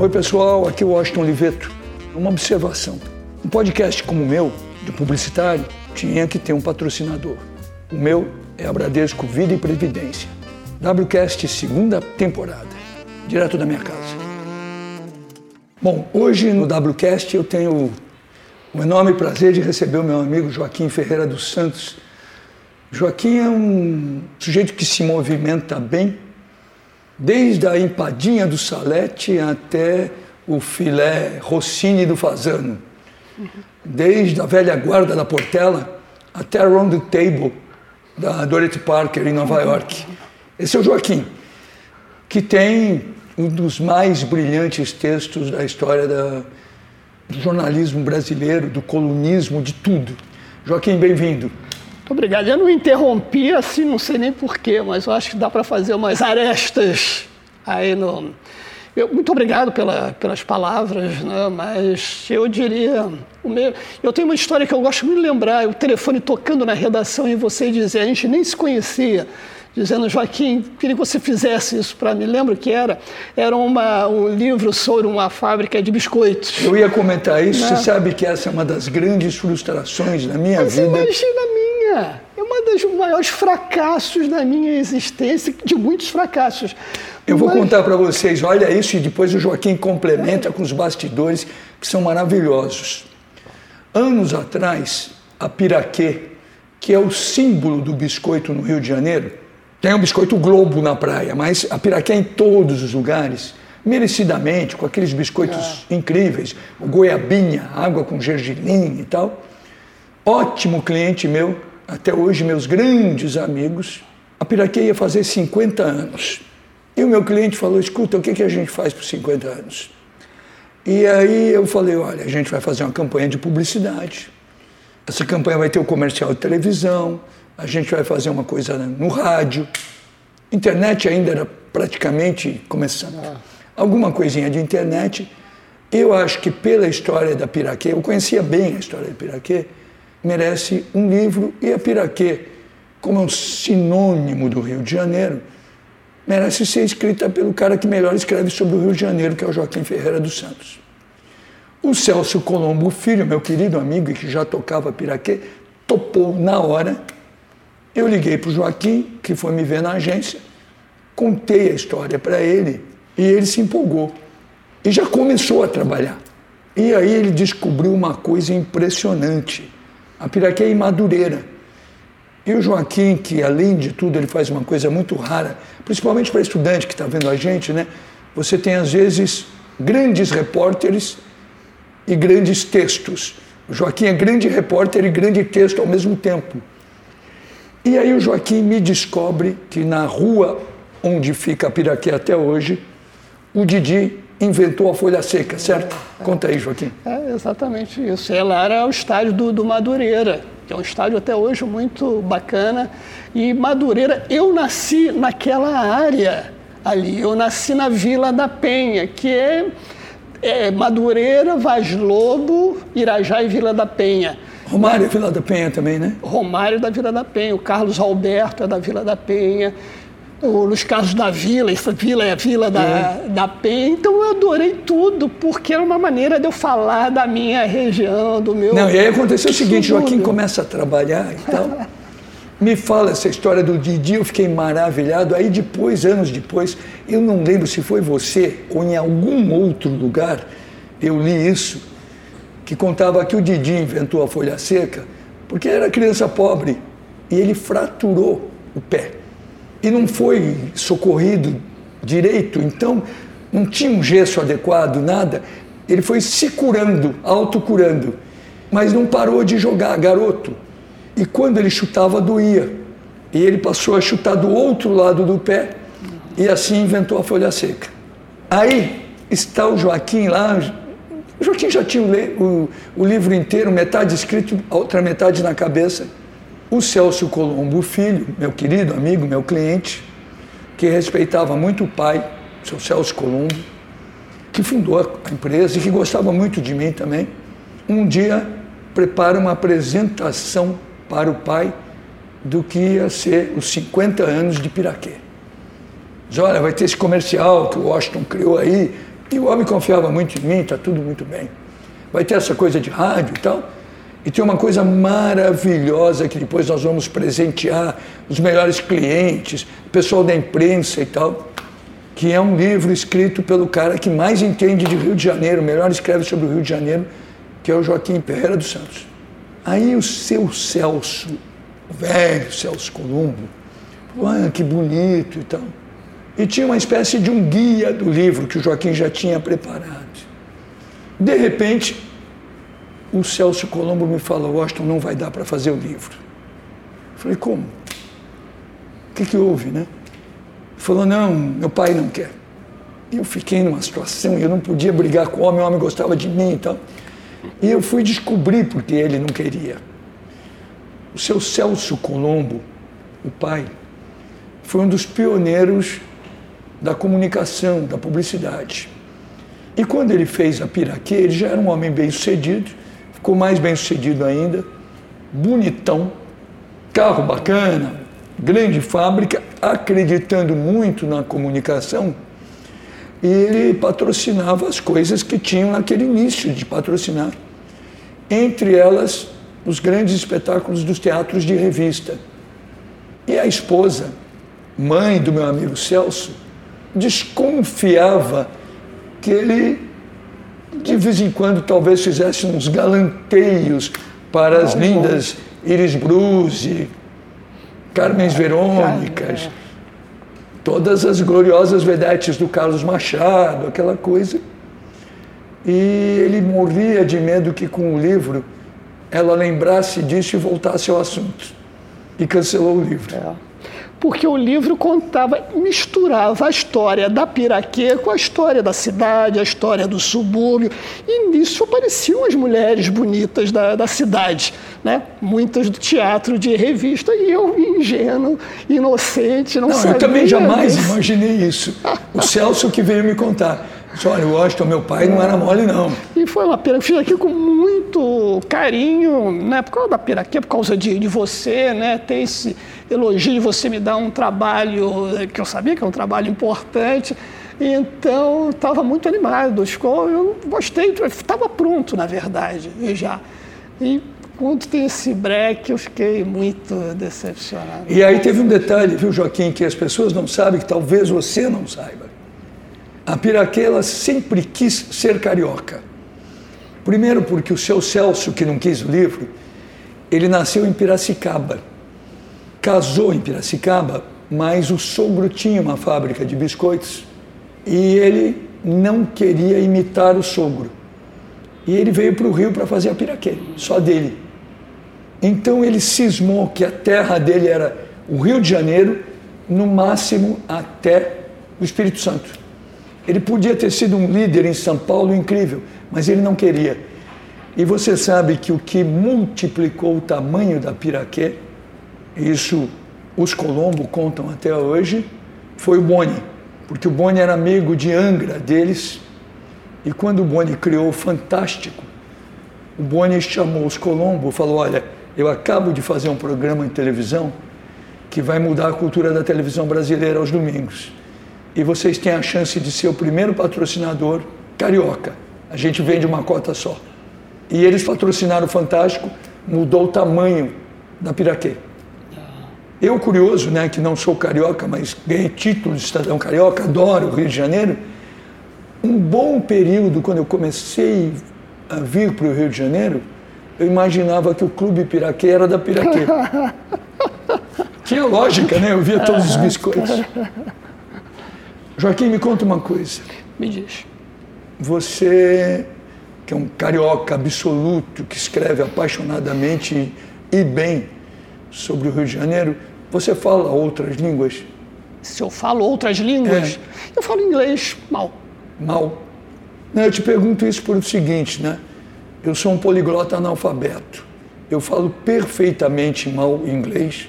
Oi, pessoal, aqui é o Washington Oliveto. Uma observação. Um podcast como o meu, de publicitário, tinha que ter um patrocinador. O meu é a Bradesco Vida e Previdência. WCast segunda temporada, direto da minha casa. Bom, hoje no WCast eu tenho o enorme prazer de receber o meu amigo Joaquim Ferreira dos Santos. Joaquim é um sujeito que se movimenta bem, desde a empadinha do Salete até o filé Rossini do Fazano, desde a velha guarda da Portela até a Round Table da Dorothy Parker em Nova York. Esse é o Joaquim, que tem um dos mais brilhantes textos da história da, do jornalismo brasileiro, do colunismo, de tudo. Joaquim, bem-vindo. Muito obrigado. Eu não interrompi assim, não sei nem porquê, mas eu acho que dá para fazer umas arestas aí no. Eu, muito obrigado pela, pelas palavras, né? mas eu diria. O meu, eu tenho uma história que eu gosto muito de lembrar: o telefone tocando na redação e você dizer, a gente nem se conhecia dizendo, Joaquim, queria que você fizesse isso para mim. Lembro que era? Era uma, um livro sobre uma fábrica de biscoitos. Eu ia comentar isso, né? você sabe que essa é uma das grandes frustrações da minha Mas vida. imagina a minha! É uma dos maiores fracassos da minha existência, de muitos fracassos. Eu vou Mas... contar para vocês, olha isso, e depois o Joaquim complementa é. com os bastidores, que são maravilhosos. Anos atrás, a Piraquê, que é o símbolo do biscoito no Rio de Janeiro, tem o biscoito Globo na praia, mas a piraquê é em todos os lugares, merecidamente, com aqueles biscoitos é. incríveis, goiabinha, água com gergelim e tal. Ótimo cliente meu, até hoje meus grandes amigos. A piraquê ia fazer 50 anos. E o meu cliente falou: escuta, o que, que a gente faz por 50 anos? E aí eu falei: olha, a gente vai fazer uma campanha de publicidade. Essa campanha vai ter o comercial de televisão, a gente vai fazer uma coisa no rádio. Internet ainda era praticamente começando. Ah. Alguma coisinha de internet. Eu acho que pela história da Piraquê, eu conhecia bem a história da Piraquê, merece um livro e a Piraquê, como é um sinônimo do Rio de Janeiro, merece ser escrita pelo cara que melhor escreve sobre o Rio de Janeiro, que é o Joaquim Ferreira dos Santos. O Celso Colombo Filho, meu querido amigo que já tocava Piraquê, topou na hora eu liguei para o Joaquim, que foi me ver na agência, contei a história para ele e ele se empolgou. E já começou a trabalhar. E aí ele descobriu uma coisa impressionante. A piraquê é madureira. E o Joaquim, que além de tudo ele faz uma coisa muito rara, principalmente para estudante que está vendo a gente, né? Você tem às vezes grandes repórteres e grandes textos. O Joaquim é grande repórter e grande texto ao mesmo tempo. E aí o Joaquim me descobre que na rua onde fica a Piraquê até hoje, o Didi inventou a folha seca, certo? Conta aí, Joaquim. É exatamente isso. Ela era o estádio do, do Madureira, que é um estádio até hoje muito bacana. E Madureira, eu nasci naquela área ali. Eu nasci na Vila da Penha, que é, é Madureira, Vaz Lobo, Irajá e Vila da Penha. Romário é Vila da Penha também, né? Romário é da Vila da Penha, o Carlos Alberto é da Vila da Penha, o Luiz Carlos da Vila, essa vila é a Vila da, é. da Penha. Então eu adorei tudo, porque era uma maneira de eu falar da minha região, do meu. Não, e aí aconteceu o seguinte: Joaquim começa a trabalhar e tal. Me fala essa história do Didi, eu fiquei maravilhado. Aí depois, anos depois, eu não lembro se foi você ou em algum outro lugar, eu li isso que contava que o Didi inventou a folha seca porque era criança pobre e ele fraturou o pé e não foi socorrido direito, então não tinha um gesso adequado, nada. Ele foi se curando, autocurando, mas não parou de jogar, garoto. E quando ele chutava, doía. E ele passou a chutar do outro lado do pé e assim inventou a folha seca. Aí está o Joaquim lá, o Joaquim já tinha o, o, o livro inteiro, metade escrito, a outra metade na cabeça. O Celso Colombo Filho, meu querido amigo, meu cliente, que respeitava muito o pai, o seu Celso Colombo, que fundou a empresa e que gostava muito de mim também, um dia prepara uma apresentação para o pai do que ia ser os 50 anos de Piraquê. Diz, olha, vai ter esse comercial que o Washington criou aí, E o homem confiava muito em mim, está tudo muito bem. Vai ter essa coisa de rádio e tal. E tem uma coisa maravilhosa que depois nós vamos presentear os melhores clientes, pessoal da imprensa e tal, que é um livro escrito pelo cara que mais entende de Rio de Janeiro, melhor escreve sobre o Rio de Janeiro, que é o Joaquim Ferreira dos Santos. Aí o seu Celso, o velho Celso Colombo, ah, que bonito e tal. E tinha uma espécie de um guia do livro que o Joaquim já tinha preparado. De repente, o Celso Colombo me fala, Washington, não vai dar para fazer o livro. Eu falei, como? O que, que houve, né? Ele falou, não, meu pai não quer. Eu fiquei numa situação, eu não podia brigar com o homem, o homem gostava de mim e tal. E eu fui descobrir porque ele não queria. O seu Celso Colombo, o pai, foi um dos pioneiros da comunicação, da publicidade. E quando ele fez a Piraquê, ele já era um homem bem sucedido, ficou mais bem sucedido ainda, bonitão, carro bacana, grande fábrica, acreditando muito na comunicação, ele patrocinava as coisas que tinham naquele início de patrocinar. Entre elas, os grandes espetáculos dos teatros de revista. E a esposa, mãe do meu amigo Celso, desconfiava que ele de vez em quando talvez fizesse uns galanteios para as lindas Iris Bruce, Carmens Verônicas, todas as gloriosas vedetes do Carlos Machado, aquela coisa. E ele morria de medo que com o livro ela lembrasse disso e voltasse ao assunto. E cancelou o livro. É porque o livro contava, misturava a história da Piraquê com a história da cidade, a história do subúrbio, e nisso apareciam as mulheres bonitas da, da cidade, né? muitas do teatro de revista, e eu, ingênuo, inocente, não, não sabia. Eu também jamais imaginei isso. O Celso que veio me contar. Olha, o Washington, meu pai, não era mole, não. E foi uma pena. Fiz aqui com muito carinho, né? Por causa da piraquê, por causa de, de você, né? Ter esse elogio de você me dar um trabalho que eu sabia que é um trabalho importante. Então, estava muito animado. Eu gostei, estava pronto, na verdade, já. E quando tem esse break, eu fiquei muito decepcionado. E aí teve um detalhe, viu, Joaquim, que as pessoas não sabem, que talvez você não saiba. A Piraquela sempre quis ser carioca. Primeiro porque o seu Celso, que não quis o livro, ele nasceu em Piracicaba. Casou em Piracicaba, mas o sogro tinha uma fábrica de biscoitos e ele não queria imitar o sogro. E ele veio para o Rio para fazer a piraquê, só dele. Então ele cismou que a terra dele era o Rio de Janeiro, no máximo até o Espírito Santo. Ele podia ter sido um líder em São Paulo incrível, mas ele não queria. E você sabe que o que multiplicou o tamanho da Piraquê, isso os Colombo contam até hoje, foi o Boni, porque o Boni era amigo de Angra deles, e quando o Boni criou o Fantástico, o Boni chamou os Colombo e falou: Olha, eu acabo de fazer um programa em televisão que vai mudar a cultura da televisão brasileira aos domingos e vocês têm a chance de ser o primeiro patrocinador carioca. A gente vende uma cota só. E eles patrocinaram o Fantástico, mudou o tamanho da Piraquê. Eu, curioso, né, que não sou carioca, mas ganhei título de cidadão carioca, adoro o Rio de Janeiro. Um bom período, quando eu comecei a vir para o Rio de Janeiro, eu imaginava que o Clube Piraquê era da Piraquê. Tinha lógica, né? Eu via todos os biscoitos. Joaquim, me conta uma coisa. Me diz. Você, que é um carioca absoluto, que escreve apaixonadamente e bem sobre o Rio de Janeiro, você fala outras línguas? Se eu falo outras línguas? É. Eu falo inglês mal. Mal. Não, eu te pergunto isso por o seguinte, né? Eu sou um poliglota analfabeto. Eu falo perfeitamente mal inglês,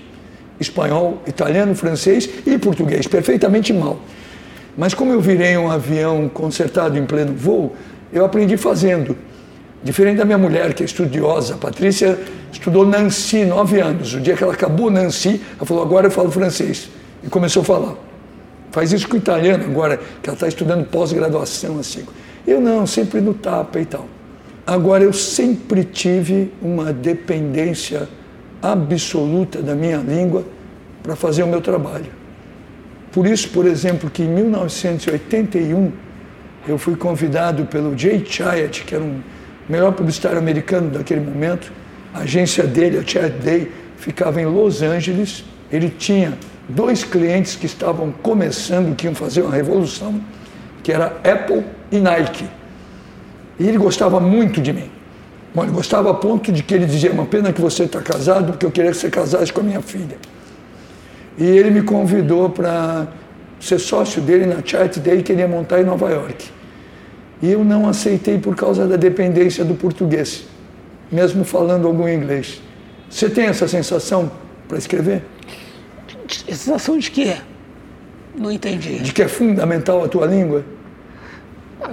espanhol, italiano, francês e português, perfeitamente mal. Mas como eu virei um avião consertado em pleno voo, eu aprendi fazendo. Diferente da minha mulher, que é estudiosa, a Patrícia estudou Nancy nove anos. O dia que ela acabou Nancy, ela falou: agora eu falo francês. E começou a falar. Faz isso com o italiano agora, que ela está estudando pós-graduação assim. Eu não, sempre no tapa e tal. Agora, eu sempre tive uma dependência absoluta da minha língua para fazer o meu trabalho. Por isso, por exemplo, que em 1981 eu fui convidado pelo Jay Chiat, que era um melhor publicitário americano daquele momento. A agência dele, a Chiat Day, ficava em Los Angeles. Ele tinha dois clientes que estavam começando, que iam fazer uma revolução, que era Apple e Nike. E ele gostava muito de mim. Bom, ele gostava a ponto de que ele dizia, uma pena que você está casado, porque eu queria que você casasse com a minha filha. E ele me convidou para ser sócio dele na Chart Day que ele ia montar em Nova York. E eu não aceitei por causa da dependência do português, mesmo falando algum inglês. Você tem essa sensação para escrever? Sensação de quê? Não entendi. De que é fundamental a tua língua?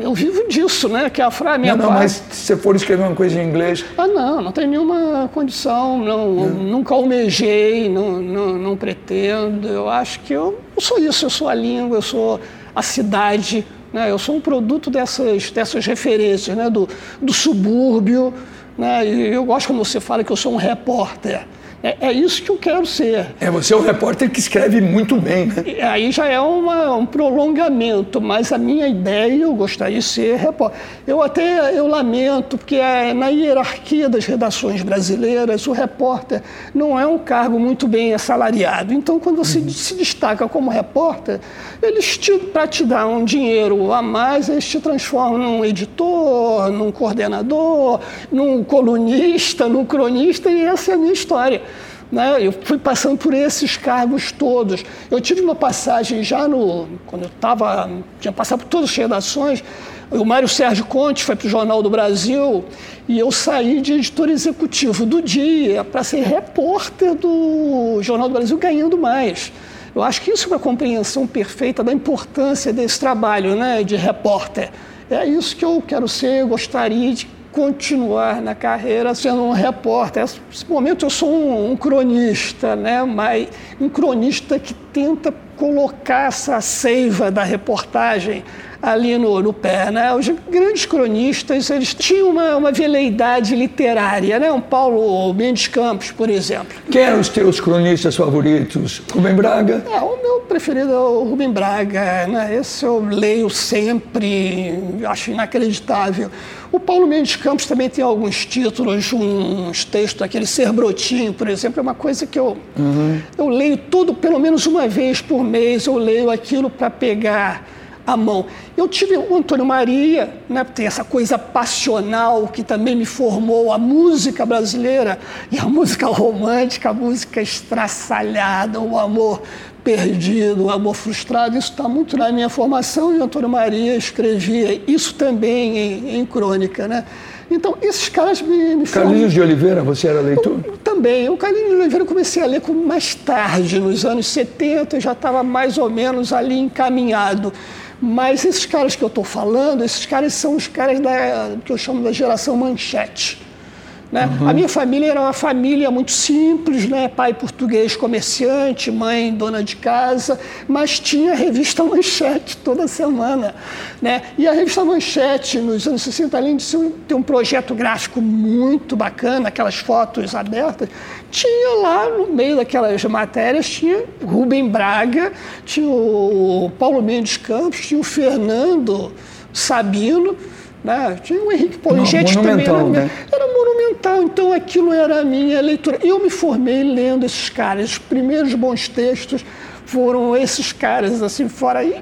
Eu vivo disso, né? Que a frase minha Não, não, mas se você for escrever uma coisa em inglês. Ah, não, não tem nenhuma condição, não, nunca almejei, não, não, não, pretendo. Eu acho que eu, eu sou isso, eu sou a língua, eu sou a cidade, né? eu sou um produto dessas, dessas referências, né? do, do subúrbio. Né? E eu gosto quando você fala que eu sou um repórter. É, é, isso que eu quero ser. É, você é um repórter que escreve muito bem, né? Aí já é uma, um prolongamento, mas a minha ideia, eu gostaria de ser repórter. Eu até eu lamento, porque é, na hierarquia das redações brasileiras, o repórter não é um cargo muito bem assalariado. Então, quando você uhum. se destaca como repórter, eles, para te dar um dinheiro a mais, eles te transformam num editor, num coordenador, num colunista, num cronista, e essa é a minha história. Né? Eu fui passando por esses cargos todos. Eu tive uma passagem já no. Quando eu estava. tinha passado por todas as redações. O Mário Sérgio Conte foi para o Jornal do Brasil e eu saí de editor executivo do dia para ser repórter do Jornal do Brasil ganhando mais. Eu acho que isso é uma compreensão perfeita da importância desse trabalho né, de repórter. É isso que eu quero ser, gostaria de continuar na carreira sendo um repórter. Nesse momento eu sou um, um cronista, né? mas um cronista que tenta colocar essa seiva da reportagem ali no, no pé. Né? Os grandes cronistas eles tinham uma, uma veleidade literária, né? um Paulo Mendes Campos, por exemplo. Quem eram os teus cronistas favoritos? Rubem Braga? É, o meu preferido é o Rubem Braga. Né? Esse eu leio sempre, acho inacreditável. O Paulo Mendes Campos também tem alguns títulos, uns textos, aquele Ser Brotinho, por exemplo, é uma coisa que eu, uhum. eu leio tudo, pelo menos uma vez por mês, eu leio aquilo para pegar a mão. Eu tive o Antônio Maria, né, tem essa coisa passional que também me formou a música brasileira e a música romântica, a música estraçalhada, o amor perdido, o amor frustrado, isso está muito na minha formação e o Antônio Maria escrevia isso também em, em crônica, né? Então, esses caras me, me Carlinhos de Oliveira, você era leitor? Eu, também. O Carlinhos de Oliveira eu comecei a ler mais tarde, nos anos 70, eu já estava mais ou menos ali encaminhado. Mas esses caras que eu estou falando, esses caras são os caras da, que eu chamo da geração manchete. Né? Uhum. A minha família era uma família muito simples, né? pai português comerciante, mãe dona de casa, mas tinha a revista Manchete toda semana. Né? E a revista Manchete, nos anos 60, além de ter um projeto gráfico muito bacana, aquelas fotos abertas, tinha lá no meio daquelas matérias, tinha Rubem Braga, tinha o Paulo Mendes Campos, tinha o Fernando Sabino, né? Tinha o Henrique Polingete também. Era, né? era monumental, então aquilo era a minha leitura. Eu me formei lendo esses caras. Os primeiros bons textos foram esses caras, assim, fora. E,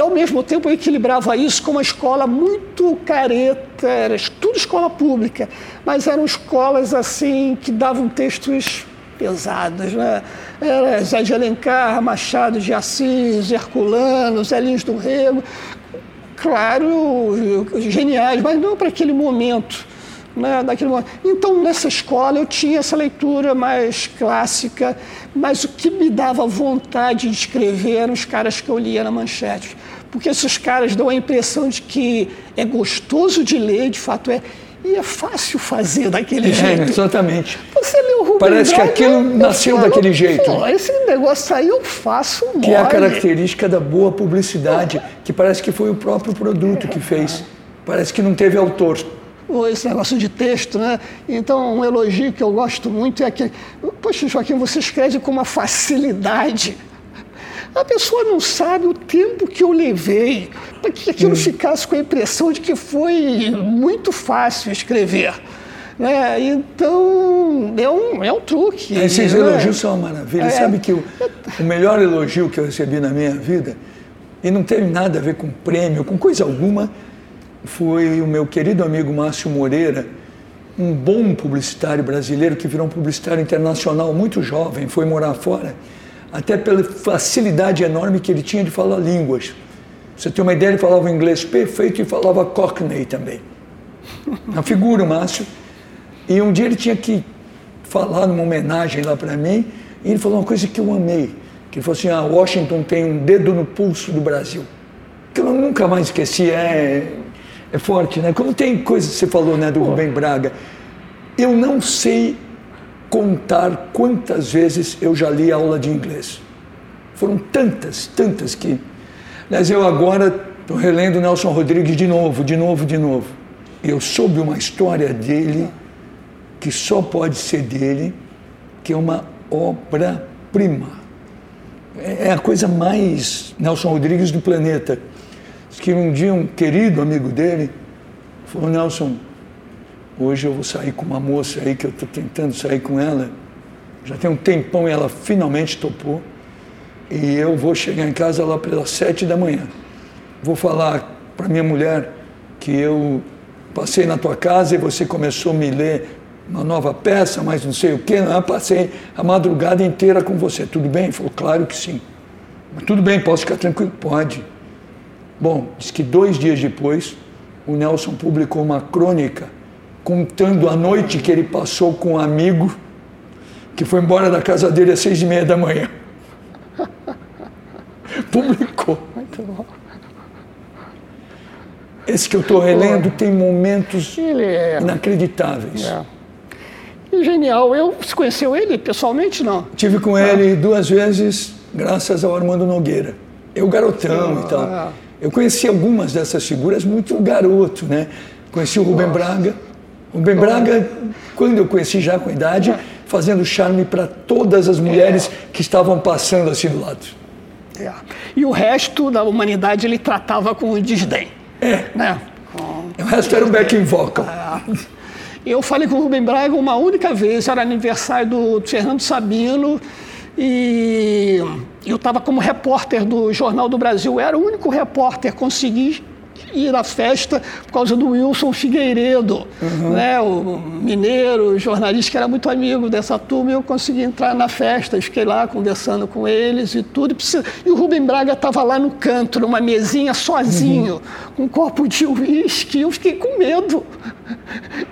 ao mesmo tempo, eu equilibrava isso com uma escola muito careta, era tudo escola pública, mas eram escolas, assim, que davam textos pesados, né? Era Zé de Alencar, Machado de Assis, Herculano, Zé Lins do Rego, claro, geniais, mas não para aquele momento. Né, daquele momento. Então, nessa escola, eu tinha essa leitura mais clássica, mas o que me dava vontade de escrever eram os caras que eu lia na manchete. Porque esses caras dão a impressão de que é gostoso de ler, de fato é, E é fácil fazer daquele É, jeito. exatamente. Você o Rubem Parece que aquilo eu nasceu falo, daquele jeito. Pô, esse negócio aí eu faço Que é a mole. característica da boa publicidade, que parece que foi o próprio produto que fez. Parece que não teve autor. Esse negócio de texto, né? Então, um elogio que eu gosto muito é aquele. Poxa, Joaquim, você escreve com uma facilidade. A pessoa não sabe o tempo que eu levei para que aquilo ficasse com a impressão de que foi muito fácil escrever. Né? Então, é um, é um truque. Esses né? elogios são uma maravilha. É. Sabe que o, o melhor elogio que eu recebi na minha vida, e não teve nada a ver com prêmio, com coisa alguma, foi o meu querido amigo Márcio Moreira, um bom publicitário brasileiro que virou um publicitário internacional muito jovem, foi morar fora, até pela facilidade enorme que ele tinha de falar línguas. Você tem uma ideia, ele falava inglês perfeito e falava Cockney também. Uma figura, o Márcio. E um dia ele tinha que falar numa homenagem lá para mim, e ele falou uma coisa que eu amei. Que ele falou assim, ah, Washington tem um dedo no pulso do Brasil. Que eu nunca mais esqueci, é, é forte, né? Como tem coisa que você falou, né, do Rubem Braga. Eu não sei contar quantas vezes eu já li aula de inglês. Foram tantas, tantas que... Mas eu agora estou relendo Nelson Rodrigues de novo, de novo, de novo. Eu soube uma história dele que só pode ser dele, que é uma obra-prima. É a coisa mais Nelson Rodrigues do planeta. Diz que um dia um querido amigo dele falou, Nelson, hoje eu vou sair com uma moça aí que eu estou tentando sair com ela. Já tem um tempão e ela finalmente topou. E eu vou chegar em casa lá pelas sete da manhã. Vou falar para minha mulher que eu passei na tua casa e você começou a me ler uma nova peça, mas não sei o quê. Eu passei a madrugada inteira com você. Tudo bem? Ele falou, claro que sim. Tudo bem, posso ficar tranquilo? Pode. Bom, diz que dois dias depois, o Nelson publicou uma crônica contando a noite que ele passou com um amigo que foi embora da casa dele às seis e meia da manhã. Publicou. Muito bom. Esse que eu estou relendo tem momentos é. inacreditáveis. é. E genial. Eu, você conheceu ele pessoalmente? Não. Tive com ele duas vezes, graças ao Armando Nogueira. Eu garotão e tal. Ah. Eu conheci algumas dessas figuras muito garoto, né? Conheci o Rubem Braga. O Rubem Braga, quando eu conheci já com idade, fazendo charme para todas as mulheres que estavam passando assim do lado. É. E o resto da humanidade ele tratava com desdém. É, Né? o resto era o backing vocal. Eu falei com o Rubem Braga uma única vez, era aniversário do Fernando Sabino, e eu estava como repórter do Jornal do Brasil, eu era o único repórter, consegui ir à festa por causa do Wilson Figueiredo, né, o mineiro, jornalista que era muito amigo dessa turma, e eu consegui entrar na festa, fiquei lá conversando com eles e tudo. E o Rubem Braga estava lá no canto, numa mesinha sozinho, com um copo de uísque, eu fiquei com medo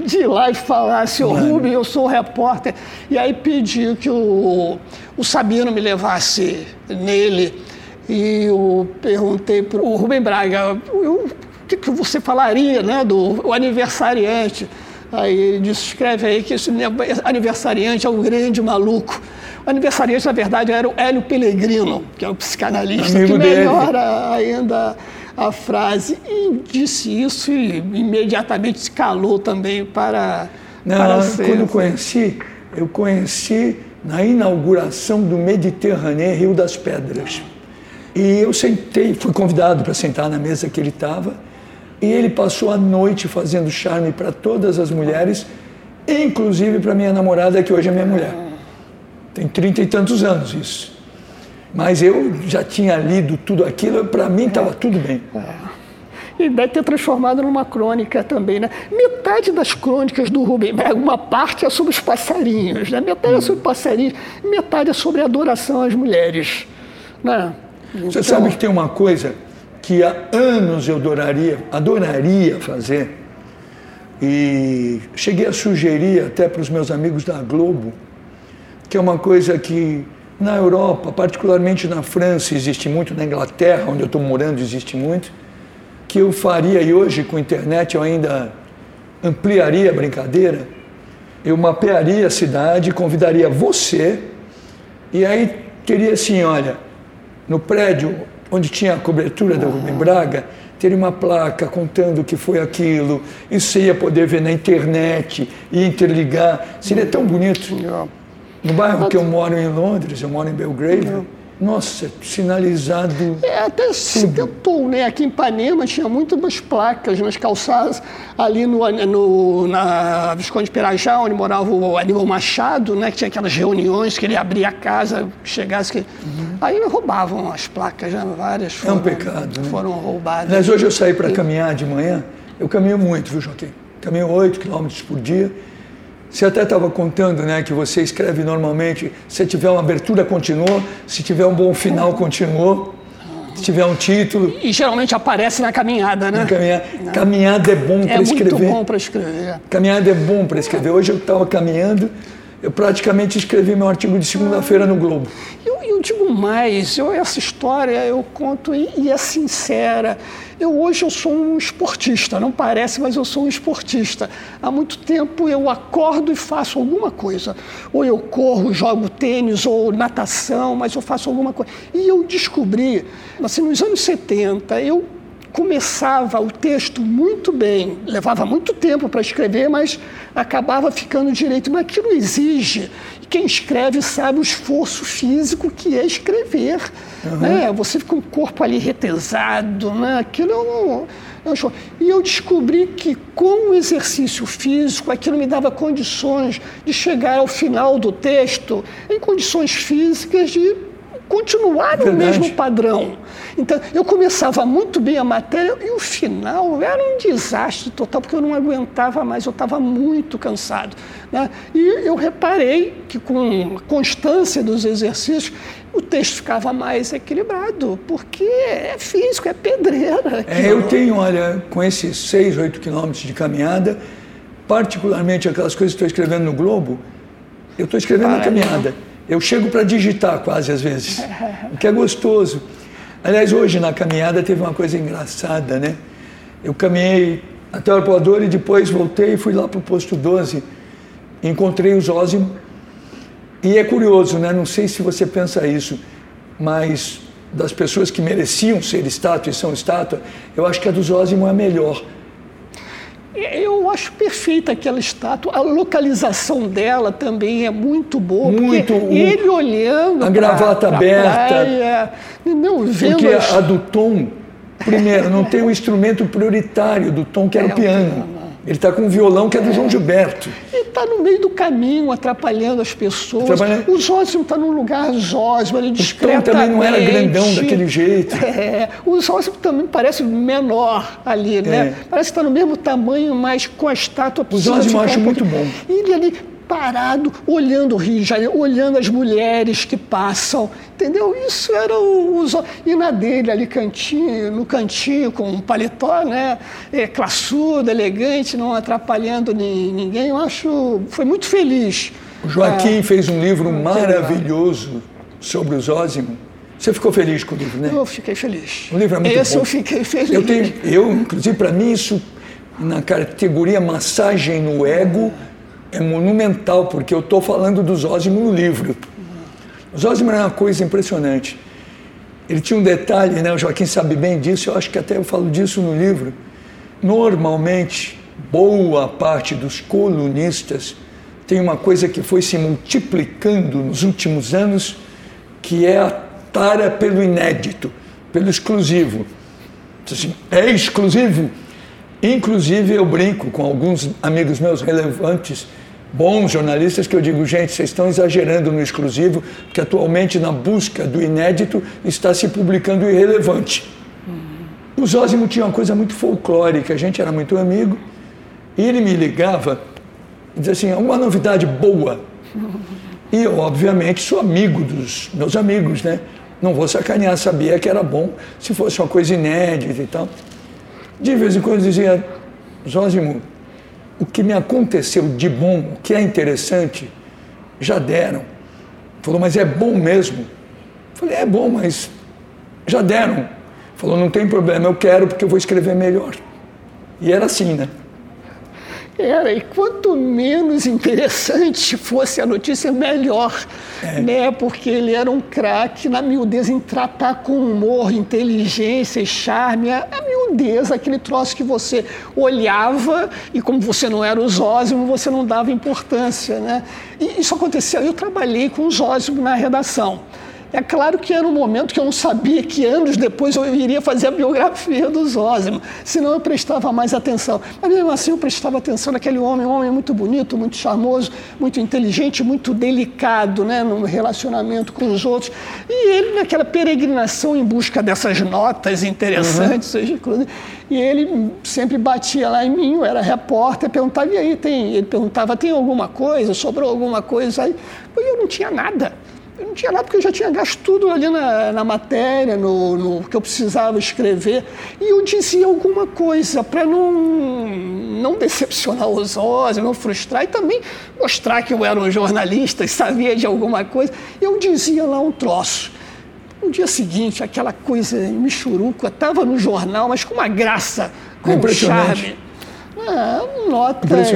de ir lá e falar, seu Rubem, eu sou repórter. E aí pedi que o, o Sabino me levasse nele. E eu perguntei para o Rubem Braga, o que, que você falaria né, do o aniversariante? Aí ele disse, escreve aí que esse aniversariante é um grande maluco. O aniversariante, na verdade, era o Hélio Pellegrino, que é o psicanalista, Amigo que dele. melhora ainda a frase. E disse isso e imediatamente se calou também para, para Não, ser. quando eu conheci, eu conheci na inauguração do Mediterrâneo Rio das Pedras. E eu sentei, fui convidado para sentar na mesa que ele estava, e ele passou a noite fazendo charme para todas as mulheres, inclusive para minha namorada, que hoje é minha mulher. Tem trinta e tantos anos isso. Mas eu já tinha lido tudo aquilo, para mim estava tudo bem. E deve ter transformado numa crônica também, né? Metade das crônicas do Rubem uma parte é sobre os passarinhos, né? Metade é sobre passarinhos, metade é sobre adoração às mulheres, né? Você Então, sabe que tem uma coisa que há anos eu adoraria, adoraria fazer, e cheguei a sugerir até para os meus amigos da Globo, que é uma coisa que na Europa, particularmente na França, existe muito, na Inglaterra, onde eu estou morando, existe muito, que eu faria, e hoje com a internet eu ainda ampliaria a brincadeira, eu mapearia a cidade, convidaria você, e aí teria assim, olha, no prédio onde tinha a cobertura da Rubem Braga, teria uma placa contando o que foi aquilo, isso você ia poder ver na internet e interligar, seria tão bonito. No bairro que eu moro em Londres, eu moro em Belgrave, nossa, sinalizado. É, até se tentou, né? Aqui em Ipanema tinha muitas placas nas calçadas, ali no, no, na Visconde Pirajá, onde morava o Aníbal Machado, né? Que tinha aquelas reuniões que ele abria a casa, chegasse. Que... Uhum. Aí roubavam as placas, já várias foram, é um pecado, né? foram roubadas. Mas hoje eu saí para caminhar de manhã, eu caminho muito, viu, Joaquim? Caminho 8 quilômetros por dia você até estava contando né, que você escreve normalmente, se tiver uma abertura, continuou, se tiver um bom final, continuou, se tiver um título. E geralmente aparece na caminhada, né? Na caminhada. caminhada é bom para escrever. É muito bom para escrever. Caminhada é bom para escrever. Hoje eu estava caminhando, eu praticamente escrevi meu artigo de segunda-feira no Globo. Digo mais, eu, essa história eu conto e, e é sincera. Eu hoje eu sou um esportista, não parece, mas eu sou um esportista. Há muito tempo eu acordo e faço alguma coisa. Ou eu corro, jogo tênis, ou natação, mas eu faço alguma coisa. E eu descobri, assim, nos anos 70, eu começava o texto muito bem, levava muito tempo para escrever, mas acabava ficando direito. Mas aquilo exige, quem escreve sabe o esforço físico que é escrever. Uhum. Né? Você fica com o corpo ali retesado, né? aquilo é um, é um show. E eu descobri que com o exercício físico, aquilo me dava condições de chegar ao final do texto em condições físicas de continuar no mesmo padrão. Então, eu começava muito bem a matéria e o final era um desastre total, porque eu não aguentava mais, eu estava muito cansado. Né? E eu reparei que com a constância dos exercícios, o texto ficava mais equilibrado, porque é físico, é pedreira. É, eu tenho, olha, com esses 6, 8 quilômetros de caminhada, particularmente aquelas coisas que estou escrevendo no Globo, eu estou escrevendo na caminhada. Eu chego para digitar quase às vezes, o que é gostoso. Aliás, hoje na caminhada teve uma coisa engraçada, né? Eu caminhei até o arpoador e depois voltei e fui lá para o posto 12. Encontrei o Zózimo. E é curioso, né? Não sei se você pensa isso, mas das pessoas que mereciam ser estátua e são estátua, eu acho que a do Zózimo é a melhor eu acho perfeita aquela estátua. A localização dela também é muito boa. Muito. ele olhando. A gravata pra, aberta. Praia, não, vendo porque as... a do Tom, primeiro, não tem o instrumento prioritário do Tom, que era é, o piano. Ele está com um violão que é do João Gilberto. Ele está no meio do caminho, atrapalhando as pessoas. Atrapalhando... O Zósimo está num lugar Zósimo, ele discretamente... O também não era grandão daquele jeito. É, o Zósimo também parece menor ali, né? É. Parece que está no mesmo tamanho, mas com a estátua... O Zósimo eu acho um muito bom. Ele ali parado, olhando o Rio de Janeiro, olhando as mulheres que passam, entendeu? Isso era o, o e na dele ali cantinho, no cantinho com um paletó, né, é, classudo, elegante, não atrapalhando ni, ninguém. Eu acho, foi muito feliz. O Joaquim é, fez um livro maravilhoso sobre o Zózimo. Você ficou feliz com o livro, né? Eu fiquei feliz. O livro é muito Esse bom. eu fiquei feliz. Eu, tenho, eu inclusive, para mim, isso na categoria massagem no ego é monumental, porque eu estou falando do Zósimo no livro. O Zósimo era uma coisa impressionante. Ele tinha um detalhe, né? o Joaquim sabe bem disso, eu acho que até eu falo disso no livro. Normalmente, boa parte dos colunistas tem uma coisa que foi se multiplicando nos últimos anos, que é a tara pelo inédito, pelo exclusivo. Assim, é exclusivo? Inclusive, eu brinco com alguns amigos meus relevantes, bons jornalistas, que eu digo, gente, vocês estão exagerando no exclusivo, porque atualmente, na busca do inédito, está se publicando o irrelevante. Uhum. O Zózimo tinha uma coisa muito folclórica, a gente era muito amigo, e ele me ligava e dizia assim: uma novidade boa. E eu, obviamente, sou amigo dos meus amigos, né? Não vou sacanear, sabia que era bom se fosse uma coisa inédita e tal. De vez em quando dizia, Zózimo, o que me aconteceu de bom, o que é interessante, já deram. Falou, mas é bom mesmo? Falei, é bom, mas já deram. Falou, não tem problema, eu quero porque eu vou escrever melhor. E era assim, né? Era, e quanto menos interessante fosse a notícia, melhor. É. Né? Porque ele era um craque na miudeza em tratar com humor, inteligência e charme. A, a miudeza, aquele troço que você olhava e, como você não era o Zósimo, você não dava importância. Né? E isso acontecia. Eu trabalhei com o Zósimo na redação. É claro que era um momento que eu não sabia que anos depois eu iria fazer a biografia do Zósimo, senão eu prestava mais atenção. Mas mesmo assim eu prestava atenção naquele homem, um homem muito bonito, muito charmoso, muito inteligente, muito delicado né, no relacionamento com os outros. E ele naquela peregrinação em busca dessas notas interessantes, uhum. e ele sempre batia lá em mim, eu era repórter, perguntava, e aí, tem, ele perguntava, tem alguma coisa, sobrou alguma coisa? Aí eu não tinha nada. Eu não tinha nada porque eu já tinha gasto tudo ali na, na matéria, no, no, que eu precisava escrever. E eu dizia alguma coisa para não, não decepcionar os olhos, não frustrar e também mostrar que eu era um jornalista e sabia de alguma coisa. Eu dizia lá um troço. No dia seguinte, aquela coisa michuruca estava no jornal, mas com uma graça, com um charme. É, notas.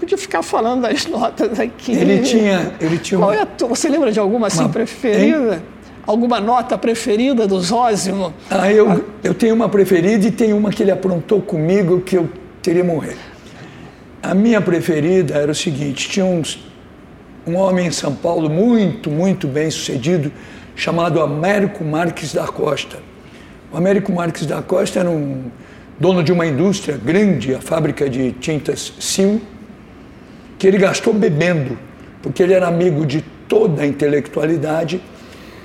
Podia ficar falando das notas aqui. Ele tinha. Ele tinha Qual é a, você lembra de alguma assim uma... preferida? Hein? Alguma nota preferida do Zósimo? Ah, eu, eu tenho uma preferida e tem uma que ele aprontou comigo que eu teria morrer. A minha preferida era o seguinte: tinha uns, um homem em São Paulo muito, muito bem sucedido, chamado Américo Marques da Costa. O Américo Marques da Costa era um dono de uma indústria grande, a fábrica de tintas Sil, que ele gastou bebendo, porque ele era amigo de toda a intelectualidade.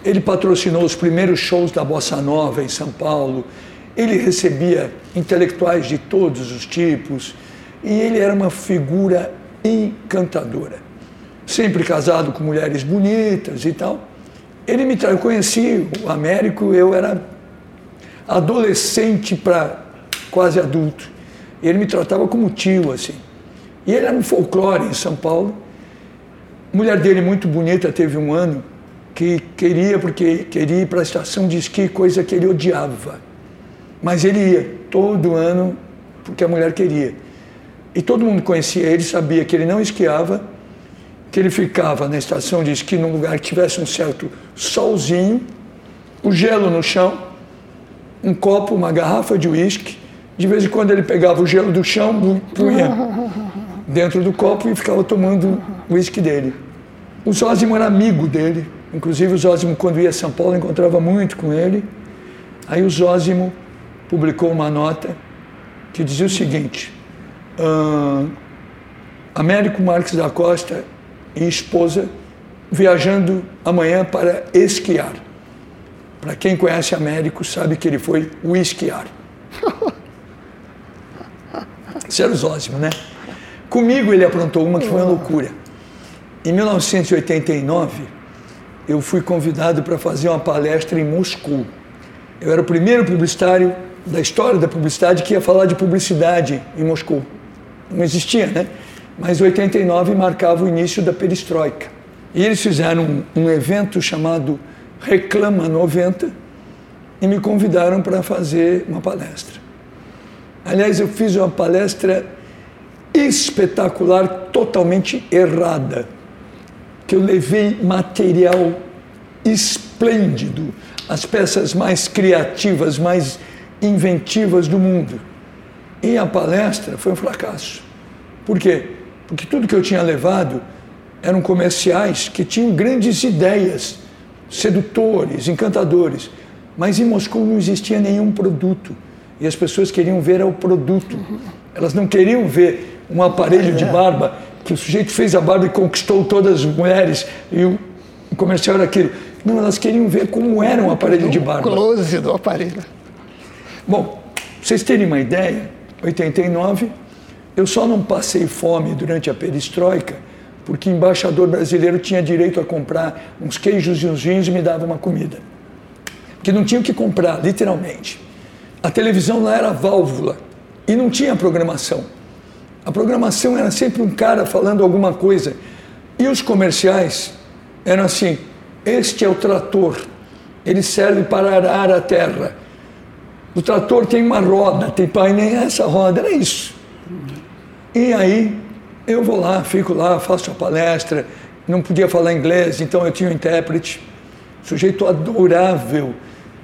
Ele patrocinou os primeiros shows da Bossa Nova em São Paulo. Ele recebia intelectuais de todos os tipos e ele era uma figura encantadora. Sempre casado com mulheres bonitas e tal. Ele me eu conheci o Américo, eu era adolescente para quase adulto. Ele me tratava como tio, assim. E ele era um folclore em São Paulo. A mulher dele, muito bonita, teve um ano que queria, porque queria ir para a estação de esqui, coisa que ele odiava. Mas ele ia todo ano porque a mulher queria. E todo mundo conhecia ele, sabia que ele não esquiava, que ele ficava na estação de esqui num lugar que tivesse um certo solzinho, o gelo no chão, um copo, uma garrafa de uísque, de vez em quando ele pegava o gelo do chão, punha dentro do copo e ficava tomando o uísque dele. O Zózimo era amigo dele, inclusive o Zózimo, quando ia a São Paulo, encontrava muito com ele. Aí o Zózimo publicou uma nota que dizia o seguinte: ah, Américo Marques da Costa e esposa viajando amanhã para esquiar. Para quem conhece Américo, sabe que ele foi o esquiar. O Zósimo, né? Comigo ele aprontou uma que foi uma loucura. Em 1989, eu fui convidado para fazer uma palestra em Moscou. Eu era o primeiro publicitário da história da publicidade que ia falar de publicidade em Moscou. Não existia, né? Mas 89 marcava o início da perestroika. E eles fizeram um, um evento chamado Reclama 90 e me convidaram para fazer uma palestra. Aliás, eu fiz uma palestra espetacular, totalmente errada, que eu levei material esplêndido, as peças mais criativas, mais inventivas do mundo. E a palestra foi um fracasso. Por quê? Porque tudo que eu tinha levado eram comerciais que tinham grandes ideias, sedutores, encantadores, mas em Moscou não existia nenhum produto e as pessoas queriam ver o produto. Elas não queriam ver um aparelho de é. barba que o sujeito fez a barba e conquistou todas as mulheres e o comercial era aquilo. Não, elas queriam ver como era um aparelho de barba. Close do aparelho. Bom, pra vocês terem uma ideia, 89, eu só não passei fome durante a perestroika porque o embaixador brasileiro tinha direito a comprar uns queijos e uns vinhos e me dava uma comida. Que não tinha o que comprar, literalmente. A televisão lá era válvula e não tinha programação. A programação era sempre um cara falando alguma coisa. E os comerciais eram assim: este é o trator, ele serve para arar a terra. O trator tem uma roda, tem painel, essa roda, era isso. E aí eu vou lá, fico lá, faço a palestra, não podia falar inglês, então eu tinha um intérprete, sujeito adorável,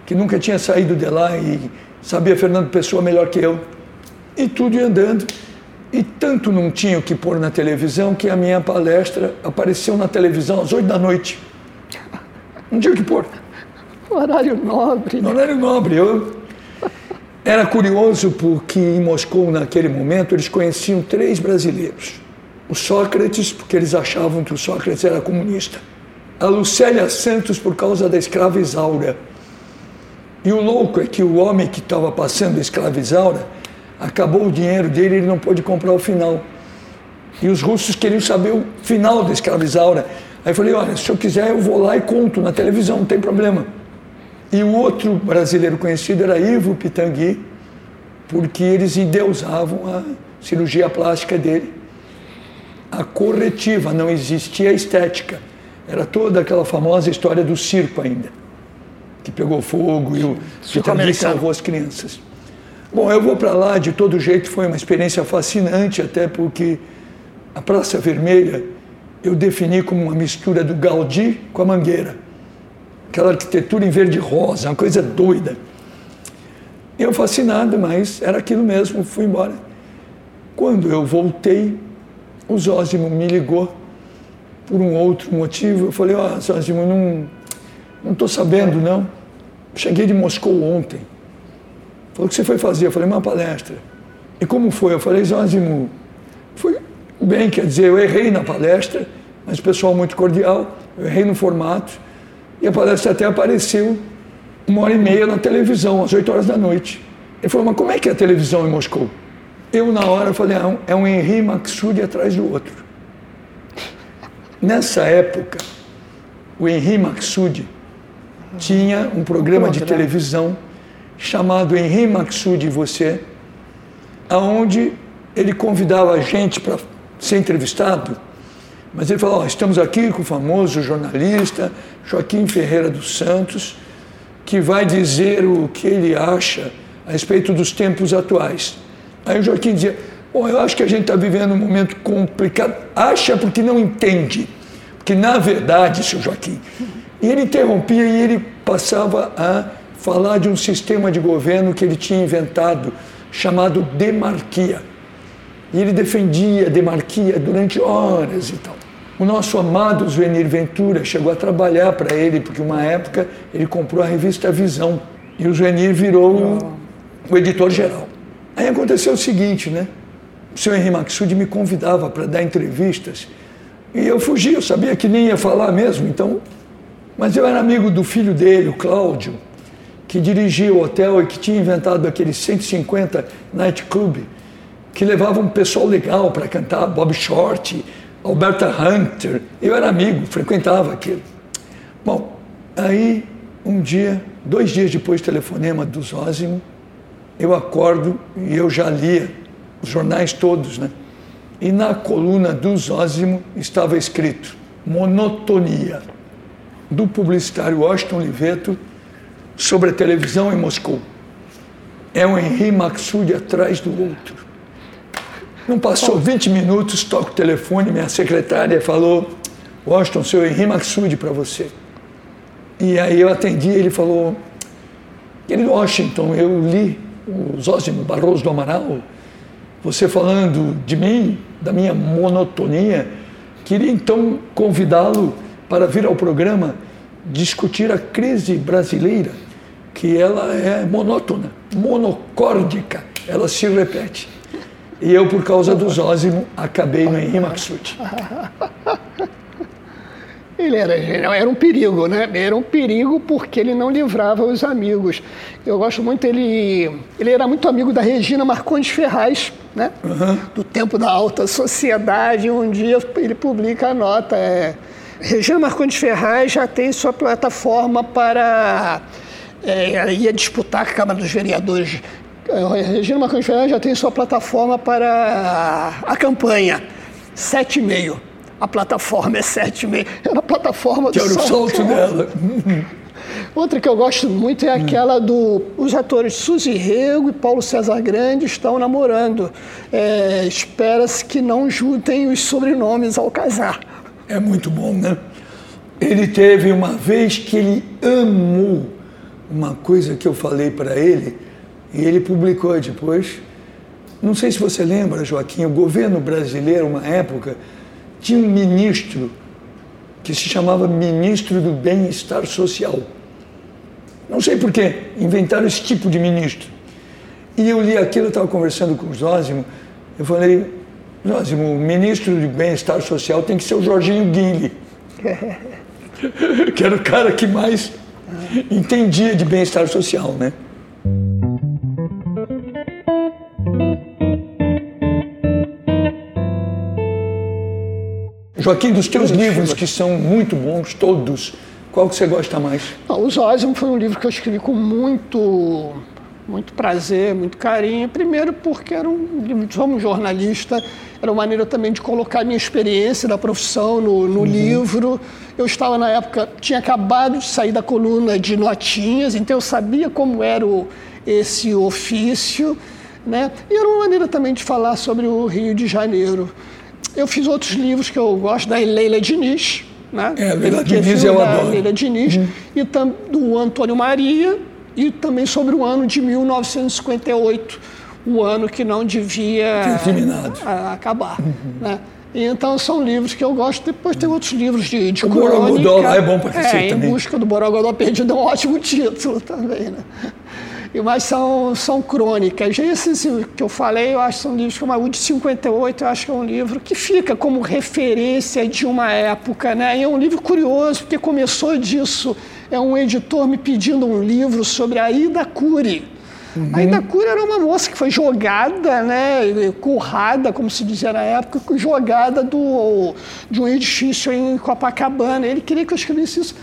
que nunca tinha saído de lá e sabia Fernando Pessoa melhor que eu. E tudo ia andando. E tanto não tinha o que pôr na televisão que a minha palestra apareceu na televisão às oito da noite. Não tinha o que pôr. Horário nobre. No horário nobre. Eu era curioso porque em Moscou, naquele momento, eles conheciam três brasileiros. O Sócrates, porque eles achavam que o Sócrates era comunista. A Lucélia Santos, por causa da escrava Isaura. E o louco é que o homem que estava passando a escrava Isaura acabou o dinheiro dele e ele não pôde comprar o final. E os russos queriam saber o final da escrava Isaura. Aí eu falei, olha, se eu quiser eu vou lá e conto na televisão, não tem problema. E o outro brasileiro conhecido era Ivo Pitangui, porque eles endeusavam a cirurgia plástica dele. A corretiva, não existia a estética. Era toda aquela famosa história do circo ainda, que pegou fogo e o Pitangui salvou as crianças. Bom, eu vou para lá, de todo jeito foi uma experiência fascinante, até porque a Praça Vermelha eu defini como uma mistura do Gaudí com a Mangueira. Aquela arquitetura em verde rosa, uma coisa doida. Eu fascinado, mas era aquilo mesmo, fui embora. Quando eu voltei, o Zósimo me ligou por um outro motivo. Eu falei, ó, oh, Zósimo, não não estou sabendo, não. Cheguei de Moscou ontem. Falou, o que você foi fazer? Eu falei, uma palestra. E como foi? Eu falei, Zósimo, foi bem, quer dizer, eu errei na palestra, mas o pessoal muito cordial, eu errei no formato, e a palestra até apareceu uma hora e meia na televisão, às 8 horas da noite. Ele falou, mas como é que é a televisão em Moscou? Eu, na hora, falei, ah, é um Henri Maxud atrás do outro. Nessa época, o Henri Maxud tinha um programa de televisão chamado Henri Maxud e Você, aonde ele convidava a gente para ser entrevistado, mas ele falou: oh, estamos aqui com o famoso jornalista Joaquim Ferreira dos Santos, que vai dizer o que ele acha a respeito dos tempos atuais. Aí o Joaquim dizia: Bom, eu acho que a gente está vivendo um momento complicado. Acha porque não entende. Porque, na verdade, seu Joaquim. E ele interrompia e ele passava a falar de um sistema de governo que ele tinha inventado, chamado demarquia. E ele defendia a demarquia durante horas e tal. O nosso amado Zuenir Ventura chegou a trabalhar para ele, porque uma época ele comprou a revista Visão. E o Zuenir virou o, o editor-geral. Aí aconteceu o seguinte, né? O senhor Henri Maxud me convidava para dar entrevistas e eu fugia, eu sabia que nem ia falar mesmo, então. Mas eu era amigo do filho dele, o Cláudio, que dirigia o hotel e que tinha inventado aquele 150 nightclub que levava um pessoal legal para cantar, Bob Short, Alberta Hunter. Eu era amigo, frequentava aquilo. Bom, aí um dia, dois dias depois do telefonema do Zózimo, eu acordo e eu já lia os jornais todos, né? E na coluna do Zózimo estava escrito monotonia do publicitário Washington Oliveto sobre a televisão em Moscou. É um Henri Maxud atrás do outro. Não passou 20 minutos, toco o telefone, minha secretária falou, Washington, seu Henri Maxud para você. E aí eu atendi, ele falou, querido Washington, eu li o Zósimo Barroso do Amaral, você falando de mim, da minha monotonia, queria então convidá-lo para vir ao programa discutir a crise brasileira, que ela é monótona, monocórdica, ela se repete. E eu, por causa do Zózimo, acabei no Henri Maxud. Ele era era um perigo, né? Era um perigo porque ele não livrava os amigos. Eu gosto muito, ele, ele era muito amigo da Regina Marcondes Ferraz, né? Uhum. Do tempo da alta sociedade. Um dia ele publica a nota. É, Regina Marcondes Ferraz já tem sua plataforma para. É, ia disputar a Câmara dos Vereadores é, Regina Marconi Fernandes já tem sua plataforma para a campanha. 7,5. A plataforma é 7,5. Era a plataforma do Que era o salto dela. Outra que eu gosto muito é aquela do. Os atores Suzy Rego e Paulo César Grande estão namorando. É, Espera-se que não juntem os sobrenomes ao casar. É muito bom, né? Ele teve uma vez que ele amou uma coisa que eu falei para ele e ele publicou depois. Não sei se você lembra, Joaquim, o governo brasileiro, uma época, tinha um ministro que se chamava Ministro do Bem-Estar Social. Não sei por que inventaram esse tipo de ministro. E eu li aquilo, eu estava conversando com o Zózimo, eu falei, O ministro do Bem-Estar Social tem que ser o Jorginho Guinle. que era o cara que mais entendia de bem-estar social, né? Joaquim, dos teus livros, que são muito bons, todos, qual que você gosta mais? Não, o Zózimo foi um livro que eu escrevi com muito, muito prazer, muito carinho. Primeiro porque era um como jornalista, era uma maneira também de colocar a minha experiência da profissão no, no uhum. livro. Eu estava na época, tinha acabado de sair da coluna de notinhas, então eu sabia como era o, esse ofício, né? E era uma maneira também de falar sobre o Rio de Janeiro. Eu fiz outros livros que eu gosto, da Leila Diniz, né? É, Leila Diniz eu adoro. Leila Diniz, uhum. e tam, do Antônio Maria, e também sobre o ano de 1958, o ano que não devia a, acabar. Uhum. Né? Então são livros que eu gosto. Depois tem outros livros de, de o crônica. Borogodó lá é bom para cacete é, também. Em Busca do Borogodó Perdido é um ótimo título também, né? Mas são, são crônicas. Esses que eu falei, eu acho que são livros como o de 58, eu acho que é um livro que fica como referência de uma época, né? E é um livro curioso, porque começou disso. É um editor me pedindo um livro sobre a Ida Cury Uhum. A Itacura era uma moça que foi jogada, né, currada, como se dizia na época, jogada do, de um edifício em Copacabana. Ele queria que eu escrevesse isso.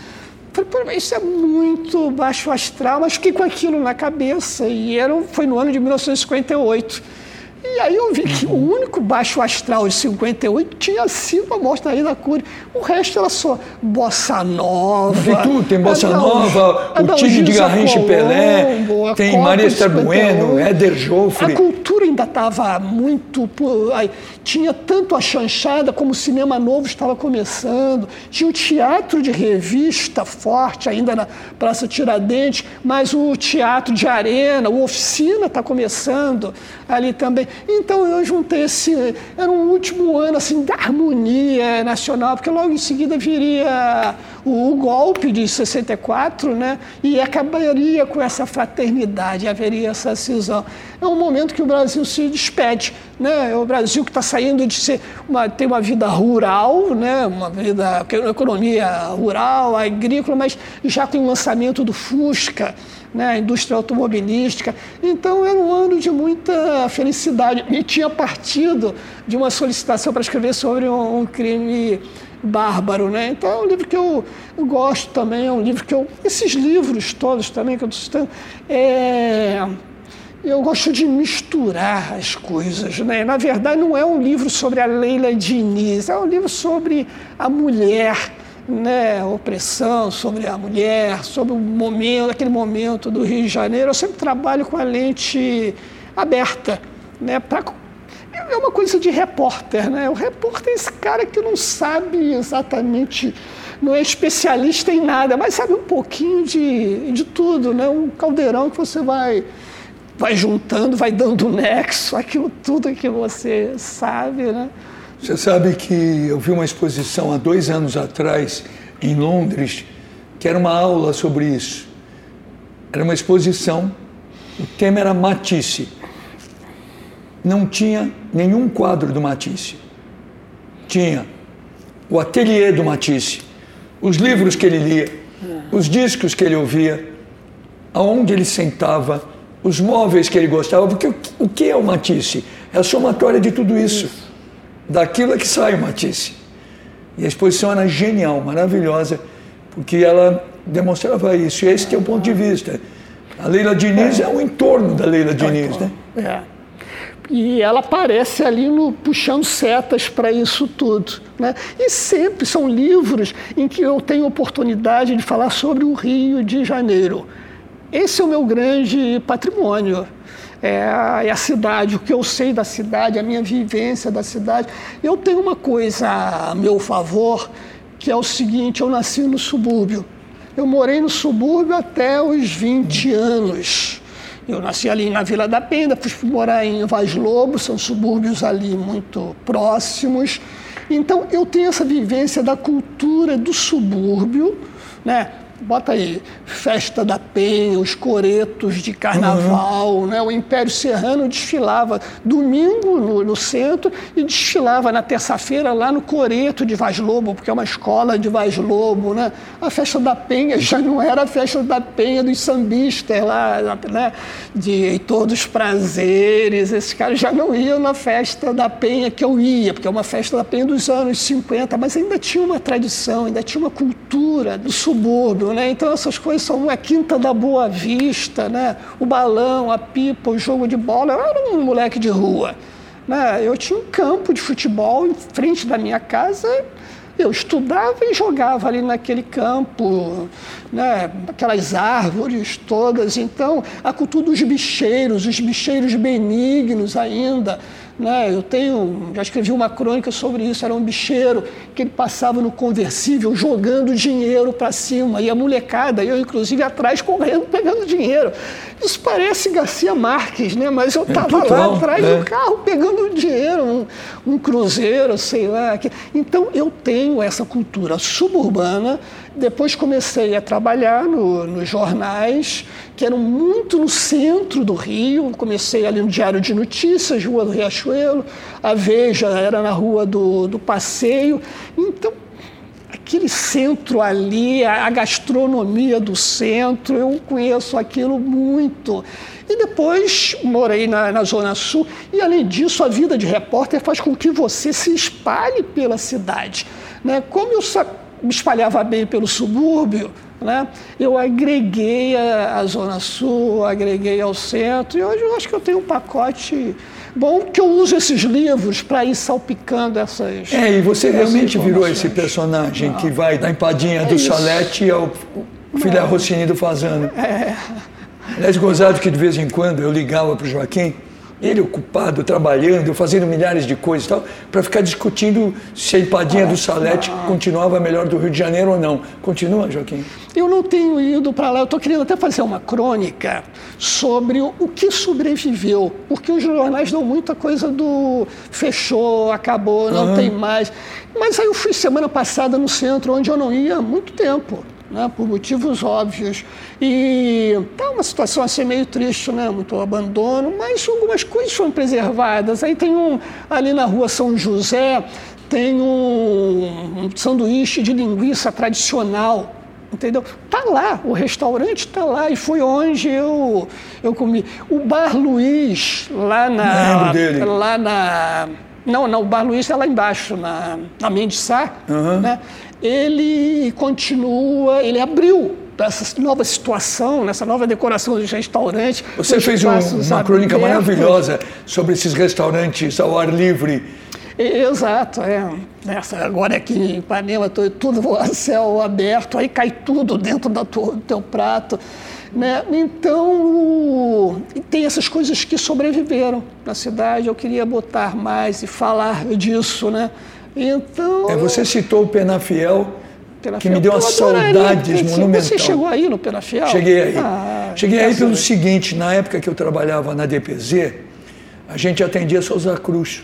Falei, isso é muito baixo astral, mas fiquei com aquilo na cabeça. E era, foi no ano de 1958. E aí eu vi que o único baixo astral de 58 tinha sido a morte da Ida Cury. O resto era só bossa nova. Tem tudo, tem bossa nova, o time de Garrincha Pelé, tem Maria Esther Bueno, Éder Joffre. A cultura ainda estava muito... Tinha tanto a chanchada como o cinema novo estava começando. Tinha o teatro de revista forte ainda na Praça Tiradentes, mas o teatro de arena, o oficina está começando ali também. Então eu juntei esse. Era um último ano assim, da harmonia nacional, porque logo em seguida viria o, o golpe de 64, né? E acabaria com essa fraternidade, haveria essa cisão. É um momento que o Brasil se despede, né? É o Brasil que está saindo de ser uma, ter uma vida rural, né? Uma vida, uma economia rural, agrícola, mas já com o lançamento do Fusca né, a indústria automobilística. Então era um ano de muita felicidade. E tinha partido de uma solicitação para escrever sobre um, um crime bárbaro, né? Então é um livro que eu, eu, gosto também, é um livro que eu... Esses livros todos também que eu estou citando, é, eu gosto de misturar as coisas, né? Na verdade não é um livro sobre a Leila Diniz, é um livro sobre a mulher, né, opressão, sobre a mulher, sobre o momento, aquele momento do Rio de Janeiro, eu sempre trabalho com a lente aberta, né, pra, é uma coisa de repórter, né? O repórter é esse cara que não sabe exatamente, não é especialista em nada, mas sabe um pouquinho de, de tudo, né? Um caldeirão que você vai vai juntando, vai dando nexo, aquilo tudo que você sabe, né? Você sabe que eu vi uma exposição há dois anos atrás em Londres, que era uma aula sobre isso. Era uma exposição, o tema era Matisse. Não tinha nenhum quadro do Matisse. Tinha o ateliê do Matisse, os livros que ele lia, os discos que ele ouvia, aonde ele sentava, os móveis que ele gostava, porque o que é o Matisse? É a somatória de tudo isso. Daquilo é que sai o Matisse. E a exposição era genial, maravilhosa, porque ela demonstrava isso. E esse é o ponto de vista. A Leila Diniz é, é o entorno da Leila Diniz, né? É. e ela aparece ali no, puxando setas para isso tudo. Né? E sempre são livros em que eu tenho oportunidade de falar sobre o Rio de Janeiro. Esse é o meu grande patrimônio. É é a cidade, o que eu sei da cidade, a minha vivência da cidade. Eu tenho uma coisa a meu favor, que é o seguinte: eu nasci no subúrbio. Eu morei no subúrbio até os 20 anos. Eu nasci ali na Vila da Penha, fui morar em Vaz Lobo, são subúrbios ali muito próximos. Então eu tenho essa vivência da cultura do subúrbio, né? Bota aí, Festa da Penha, os coretos de carnaval, uhum. né? o Império Serrano desfilava domingo no, no centro e desfilava na terça-feira lá no coreto de Vaz Lobo, porque é uma escola de Vaz Lobo. Né? A Festa da Penha já não era a Festa da Penha dos sambistas lá, né? de todos os prazeres, esses caras já não iam na Festa da Penha que eu ia, porque é uma Festa da Penha dos anos 50, mas ainda tinha uma tradição, ainda tinha uma cultura do subúrbio, né? Então essas coisas são a quinta da Boa Vista, né? O balão, a pipa, o jogo de bola. Eu era um moleque de rua. Né? Eu tinha um campo de futebol em frente da minha casa. Eu estudava e jogava ali naquele campo, né? aquelas árvores todas. Então, a cultura dos bicheiros, os bicheiros benignos ainda, né? Eu tenho, já escrevi uma crônica sobre isso, era um bicheiro que ele passava no conversível jogando dinheiro para cima, e a molecada, eu inclusive atrás correndo, pegando dinheiro. Isso parece Garcia Marques, né? mas eu estava é, lá atrás é. do carro pegando dinheiro, um, um cruzeiro, sei lá. Então eu tenho essa cultura suburbana depois comecei a trabalhar no, nos jornais, que eram muito no centro do Rio. Comecei ali no Diário de Notícias, Rua do Riachuelo. A Veja era na Rua do, do Passeio. Então, aquele centro ali, a, a gastronomia do centro, eu conheço aquilo muito. E depois morei na, na, Zona Sul. E, além disso, a vida de repórter faz com que você se espalhe pela cidade. Né? Como eu me espalhava bem pelo subúrbio, né? eu agreguei a, a, Zona Sul, agreguei ao centro, e hoje eu acho que eu tenho um pacote bom que eu uso esses livros para ir salpicando essas. É, e você realmente virou esse personagem Não. que vai da empadinha é do isso. Salete ao filho Rossini do Fazano. É. Aliás, gozado que de vez em quando eu ligava para o Joaquim ele ocupado, trabalhando, fazendo milhares de coisas e tal, para ficar discutindo se a empadinha do Salete continuava melhor do Rio de Janeiro ou não. Continua, Joaquim? Eu não tenho ido para lá, eu estou querendo até fazer uma crônica sobre o, o que sobreviveu, porque os jornais dão muita coisa do fechou, acabou, não uhum. tem mais. Mas aí eu fui semana passada no centro, onde eu não ia há muito tempo né, por motivos óbvios. E está uma situação assim meio triste, né, muito abandono, mas algumas coisas foram preservadas. Aí tem um, ali na rua São José, tem um, um sanduíche de linguiça tradicional, entendeu? Tá lá, o restaurante está lá e foi onde eu, eu comi. O Bar Luiz, lá na... Lá na não, não, o Bar Luiz é lá embaixo, na, na Mendes Sá, uhum. né? Ele continua, ele abriu essa nova situação, nessa nova decoração dos restaurantes. Você fez um, uma crônica maravilhosa sobre esses restaurantes ao ar livre. Exato, é. Nessa, agora aqui em Ipanema, tudo a céu aberto, aí cai tudo dentro do teu prato. Né? Então, tem essas coisas que sobreviveram na cidade. Eu queria botar mais e falar disso, né? Então. É, você citou o Penafiel, Penafiel que me deu uma saudades monumental. Você chegou aí no Penafiel? Cheguei aí. Ah, Cheguei aí pelo seguinte: na época que eu trabalhava na DPZ, a gente atendia Souza Cruz.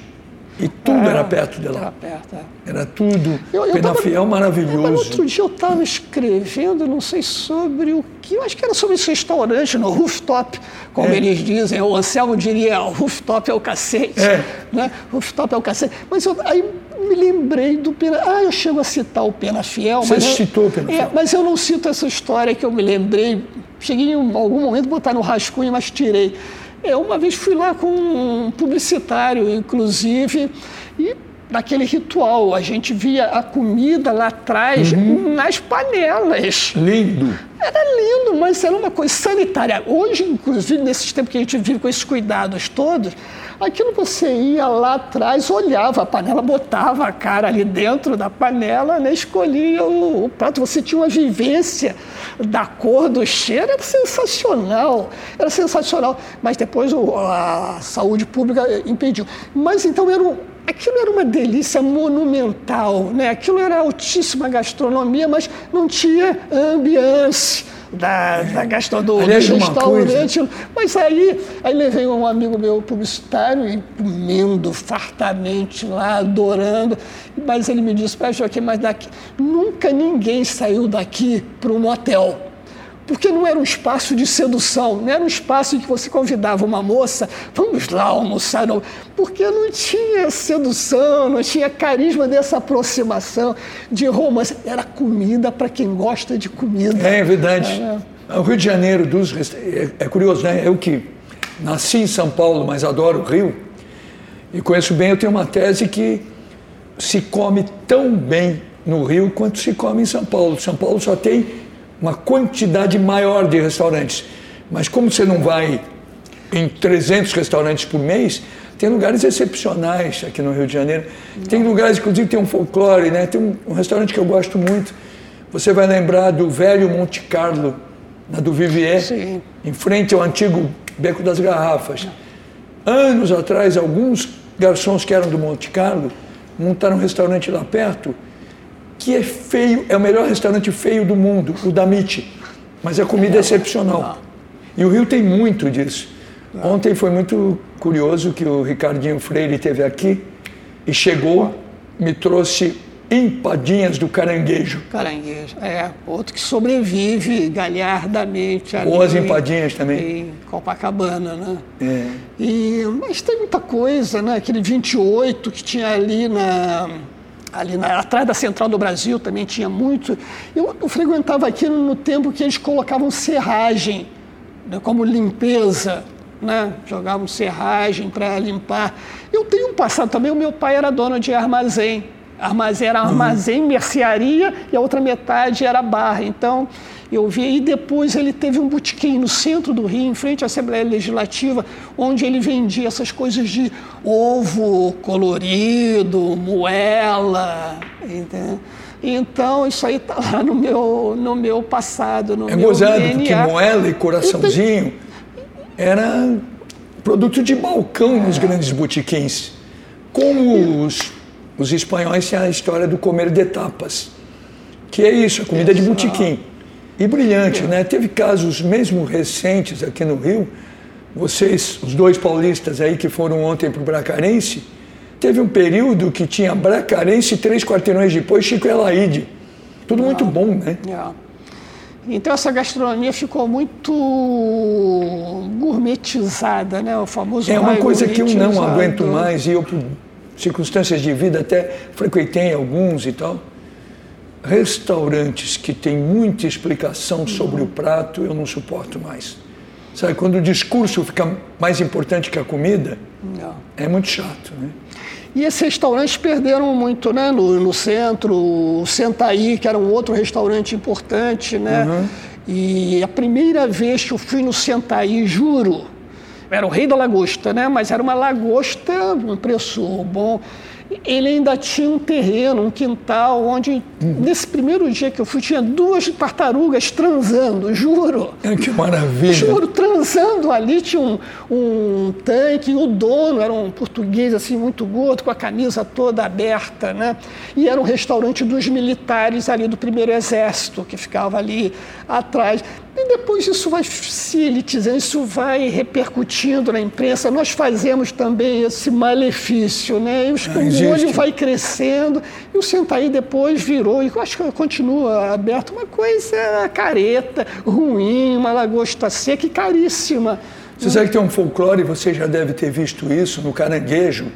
E tudo era perto de lá. Era perto, é. Era tudo. Eu, eu Penafiel tava, maravilhoso. Mas outro dia eu estava escrevendo, não sei sobre o que, eu acho que era sobre esse restaurante no rooftop, como é. eles dizem. O Anselmo diria: o rooftop é o cacete. É. Né? Rooftop é o cacete. Mas eu, aí me lembrei do Pena. Ah, eu chego a citar o Pena Fiel. Você mas citou o Pena é, Fiel. É, mas eu não cito essa história que eu me lembrei. Cheguei em algum momento a botar no rascunho, mas tirei. Eu uma vez fui lá com um publicitário, inclusive, e naquele ritual. A gente via a comida lá atrás uhum. nas panelas. Lindo. Era lindo, mas era uma coisa sanitária. Hoje, inclusive, nesses tempos que a gente vive com esses cuidados todos, aquilo você ia lá atrás, olhava a panela, botava a cara ali dentro da panela, né, escolhia o, o prato. Você tinha uma vivência da cor, do cheiro, era sensacional. Era sensacional. Mas depois a saúde pública impediu. Mas então era um, aquilo era uma delícia monumental, né? Aquilo era altíssima gastronomia, mas não tinha ambiance da, da gastronomia do restaurante. Coisa. Mas aí, aí levei um amigo meu publicitário e comendo fartamente lá, adorando. Mas ele me disse, pai Joaquim, mas daqui nunca ninguém saiu daqui para um motel porque não era um espaço de sedução, não era um espaço em que você convidava uma moça, vamos lá almoçar, não, porque não tinha sedução, não tinha carisma dessa aproximação de romance, era comida para quem gosta de comida. É, verdade. É. O Rio de Janeiro dos é, é curioso, né? Eu que nasci em São Paulo, mas adoro o Rio e conheço bem, eu tenho uma tese que se come tão bem no Rio quanto se come em São Paulo. São Paulo só tem uma quantidade maior de restaurantes. Mas como você não vai em 300 restaurantes por mês, tem lugares excepcionais aqui no Rio de Janeiro. Tem lugares, inclusive, tem um folclore, né? Tem um, um, restaurante que eu gosto muito. Você vai lembrar do velho Monte Carlo, na do Vivier, Sim. em frente ao antigo Beco das Garrafas. Anos atrás, alguns garçons que eram do Monte Carlo montaram um restaurante lá perto que é feio, é o melhor restaurante feio do mundo, o da Mite. Mas a comida é excepcional. E o Rio tem muito disso. Ontem foi muito curioso que o Ricardinho Freire esteve aqui e chegou, me trouxe empadinhas do caranguejo. Caranguejo, é. Outro que sobrevive galhardamente ali. Boas empadinhas também. Em Copacabana, né? É. E, mas tem muita coisa, né? Aquele 28 que tinha ali na ali na, atrás da Central do Brasil também tinha muito. Eu, eu frequentava aquilo no tempo que eles colocavam serragem né, como limpeza, né? jogavam serragem para limpar. Eu tenho um passado também, o meu pai era dono de armazém. Armazém era armazém, mercearia e a outra metade era barra. Então, eu vi. E depois ele teve um botequim no centro do Rio, em frente à Assembleia Legislativa, onde ele vendia essas coisas de ovo colorido, moela, entendeu? Então, isso aí está lá no meu, no meu passado, no é meu gozado, DNA. porque moela e coraçãozinho era produto de balcão nos é. grandes botequins. Como os, os espanhóis têm a história do comer de tapas, que é isso, a comida de botequim. E brilhante, né? Teve casos mesmo recentes aqui no Rio, vocês, os dois paulistas aí que foram ontem para o Bracarense, teve um período que tinha Bracarense e três quarteirões depois Chico Elaide. Tudo muito bom, né? Então essa gastronomia ficou muito gourmetizada, né? O famoso É uma coisa que eu não aguento mais e eu por circunstâncias de vida até frequentei alguns e tal restaurantes que têm muita explicação sobre o prato, eu não suporto mais. Sabe, quando o discurso fica mais importante que a comida, não. é muito chato, né? E esses restaurantes perderam muito, né? No, no centro, o Sentaí, que era um outro restaurante importante, né? Uhum. E a primeira vez que eu fui no Sentaí, juro, era o rei da lagosta, né? Mas era uma lagosta, um preço bom ele ainda tinha um terreno, um quintal, onde nesse primeiro dia que eu fui tinha duas tartarugas transando, juro. Que maravilha! Juro, transando ali, tinha um, um tanque, o dono era um português assim muito gordo, com a camisa toda aberta, né? E era um restaurante dos militares ali do primeiro exército, que ficava ali atrás. E depois isso vai se elitizando, isso vai repercutindo na imprensa. Nós fazemos também esse malefício, né? E os, ah, o olho vai crescendo e o Sentaí depois virou, e acho que continua aberto, uma coisa careta, ruim, uma lagosta seca e caríssima. Você sabe que tem um folclore, você já deve ter visto isso no caranguejo.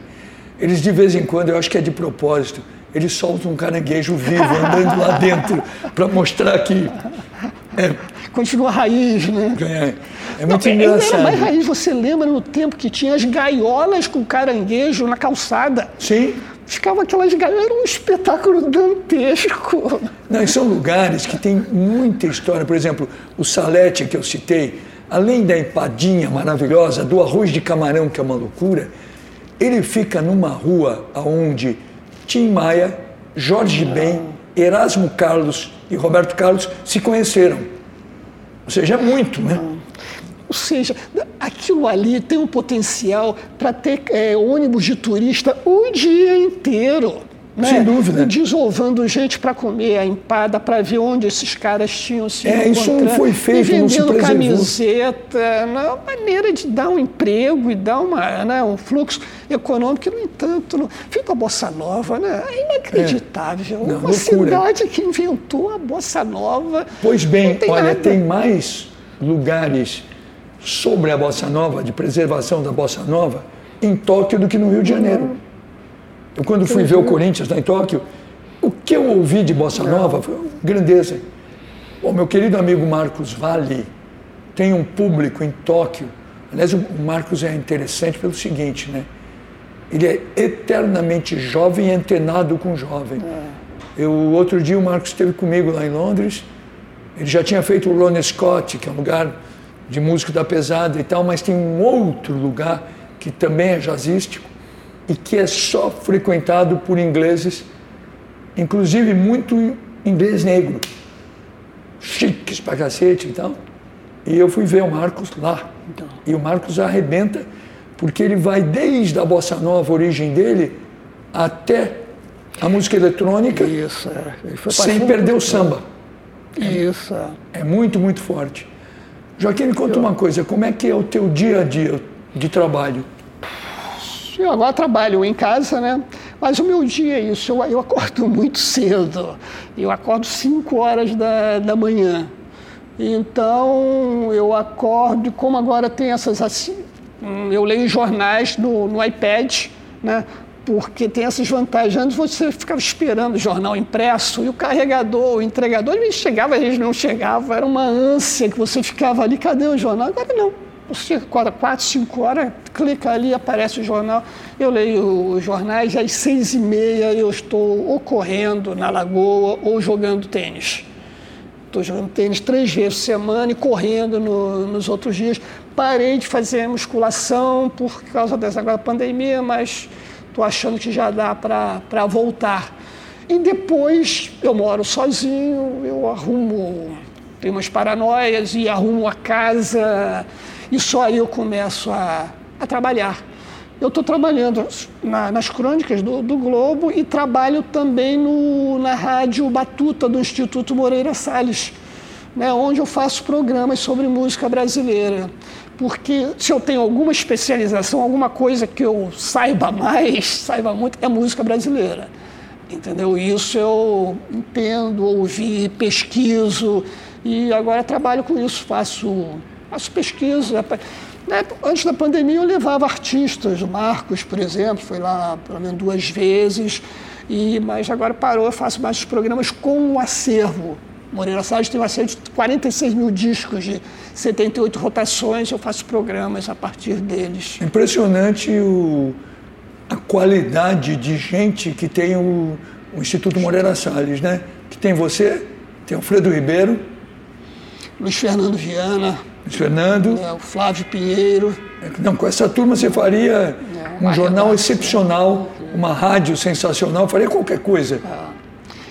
Eles de vez em quando, eu acho que é de propósito, eles soltam um caranguejo vivo andando lá dentro para mostrar que é, continua raiz, né? É, é muito Não, engraçado. Era mais raiz, você lembra no tempo que tinha as gaiolas com caranguejo na calçada? Sim. ficava aquelas galera, era um espetáculo dantesco. Não, e são lugares que tem muita história. Por exemplo, o Salete que eu citei, além da empadinha maravilhosa, do arroz de camarão, que é uma loucura, ele fica numa rua onde Tim Maia, Jorge Ben, Erasmo Carlos e Roberto Carlos se conheceram. Ou seja, é muito, né? Ou seja, aquilo ali tem um potencial para ter é, ônibus de turista o dia inteiro. Né? Sem dúvida. Desovando gente para comer a empada, para ver onde esses caras tinham se É, isso não foi feito, e não vendendo preservou. camiseta, uma maneira de dar um emprego e dar uma, né, um fluxo econômico, que, no entanto, não... fica a Bossa Nova, né? É inacreditável. Não, uma loucura. cidade que inventou a Bossa Nova. Pois bem, não tem olha, nada. tem mais lugares sobre a Bossa Nova, de preservação da Bossa Nova, em Tóquio do que no Rio de Janeiro. Eu, quando fui ver o Corinthians lá em Tóquio, o que eu ouvi de Bossa Nova foi grandeza. O meu querido amigo Marcos Vale tem um público em Tóquio. Aliás, o Marcos é interessante pelo seguinte, né? Ele é eternamente jovem e antenado com jovem. Eu, outro dia o Marcos esteve comigo lá em Londres. Ele já tinha feito o Ronnie Scott, que é um lugar de músico da pesada e tal, mas tem um outro lugar que também é jazzístico e que é só frequentado por ingleses, inclusive muito inglês negro, chiques pra cacete e tal. E eu fui ver o Marcos lá. E o Marcos arrebenta, porque ele vai desde a bossa nova, a origem dele, até a música eletrônica, Isso, é. Sem perder o samba. Isso, é. É muito, muito forte. Joaquim, me conta uma coisa, como é que é o teu dia a dia de trabalho? Eu agora trabalho em casa, né? Mas o meu dia é isso, eu, eu acordo muito cedo. Eu acordo 5 horas da, da manhã. Então, eu acordo, como agora tem essas assim, eu leio jornais no, no iPad, né? Porque tem essas vantagens. Antes você ficava esperando o jornal impresso e o carregador, o entregador, ele chegava, eles não chegavam, era uma ânsia que você ficava ali, cadê o jornal? Agora não. Acorda 4, 5 horas, clica ali, aparece o jornal. Eu leio os jornais às seis e meia eu estou ou correndo na lagoa ou jogando tênis. Estou jogando tênis três vezes por semana e correndo no- nos outros dias. Parei de fazer musculação por causa dessa agora pandemia, mas estou achando que já dá para voltar. E depois eu moro sozinho, eu arrumo, tenho umas paranoias e arrumo a casa e só aí eu começo a, a trabalhar. Eu estou trabalhando na- nas crônicas do, do Globo e trabalho também no- na rádio Batuta do Instituto Moreira Salles, né, onde eu faço programas sobre música brasileira. Porque se eu tenho alguma especialização, alguma coisa que eu saiba mais, saiba muito, é música brasileira. Entendeu? Isso eu entendo, ouvi, pesquiso e agora trabalho com isso, faço, faço pesquisa. Né, Antes da pandemia eu levava artistas, o Marcos, por exemplo, foi lá pelo menos duas vezes, e, mas agora parou, eu faço mais os programas com o acervo. Moreira Salles tem um acervo de 46 mil discos de 78 rotações, eu faço programas a partir deles. Impressionante o, a qualidade de gente que tem o, o Instituto Moreira Salles, né? Que tem você, tem Alfredo Ribeiro, Luiz Fernando Viana, Luiz Fernando. né, o Flávio Pinheiro, Não, com essa turma você faria um uma jornal redação. excepcional, uma rádio sensacional, faria qualquer coisa.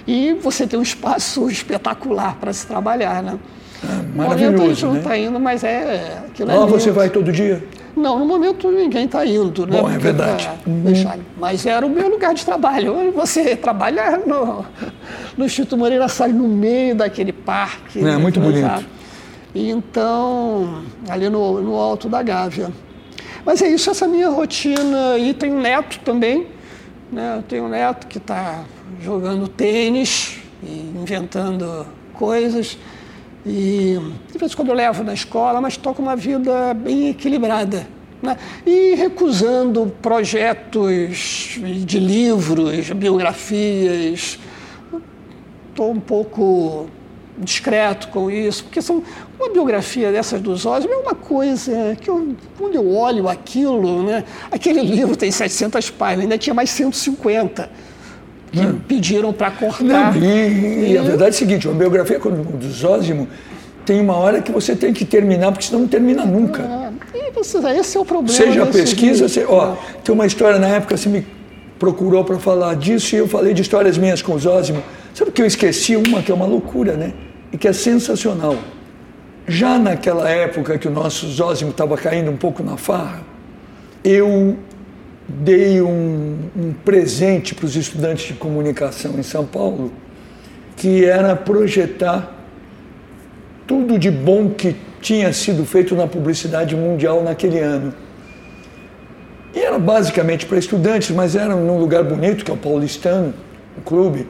E você tem um espaço espetacular para se trabalhar, né? No momento a Maravilhoso, gente não né? está indo, mas é aquilo é Lá lindo. você vai todo dia? Não, no momento ninguém está indo, né? Bom, é verdade. tá fechado. Mas era o meu lugar de trabalho. Você trabalha no, no Instituto Moreira Salles, no meio daquele parque. É, muito bonito. E Então, ali no, no alto da Gávea. Mas é isso, essa minha rotina. E tem um neto também. Né? Eu tenho um neto que está jogando tênis e inventando coisas. E de vez em quando eu levo na escola, mas estou com uma vida bem equilibrada. Né? E recusando projetos de livros, biografias. Estou um pouco discreto com isso, porque são uma biografia dessas dos Osmo é uma coisa que eu, quando eu olho aquilo, né, aquele livro tem 700 páginas, ainda tinha mais 150 que não. pediram para cortar. Não, e, e, a verdade é a seguinte, uma biografia do Zósimo tem uma hora que você tem que terminar, porque senão não termina nunca. É, você, esse é o problema. Seja pesquisa, você, ó, tem uma história na época, você me procurou para falar disso e eu falei de histórias minhas com o Zósimo. Sabe que eu esqueci uma que é uma loucura, né? E que é sensacional. Já naquela época que o nosso Zósimo estava caindo um pouco na farra, eu dei um, um presente para os estudantes de comunicação em São Paulo, que era projetar tudo de bom que tinha sido feito na publicidade mundial naquele ano. E era basicamente para estudantes, mas era num lugar bonito, que é o Paulistano, o clube.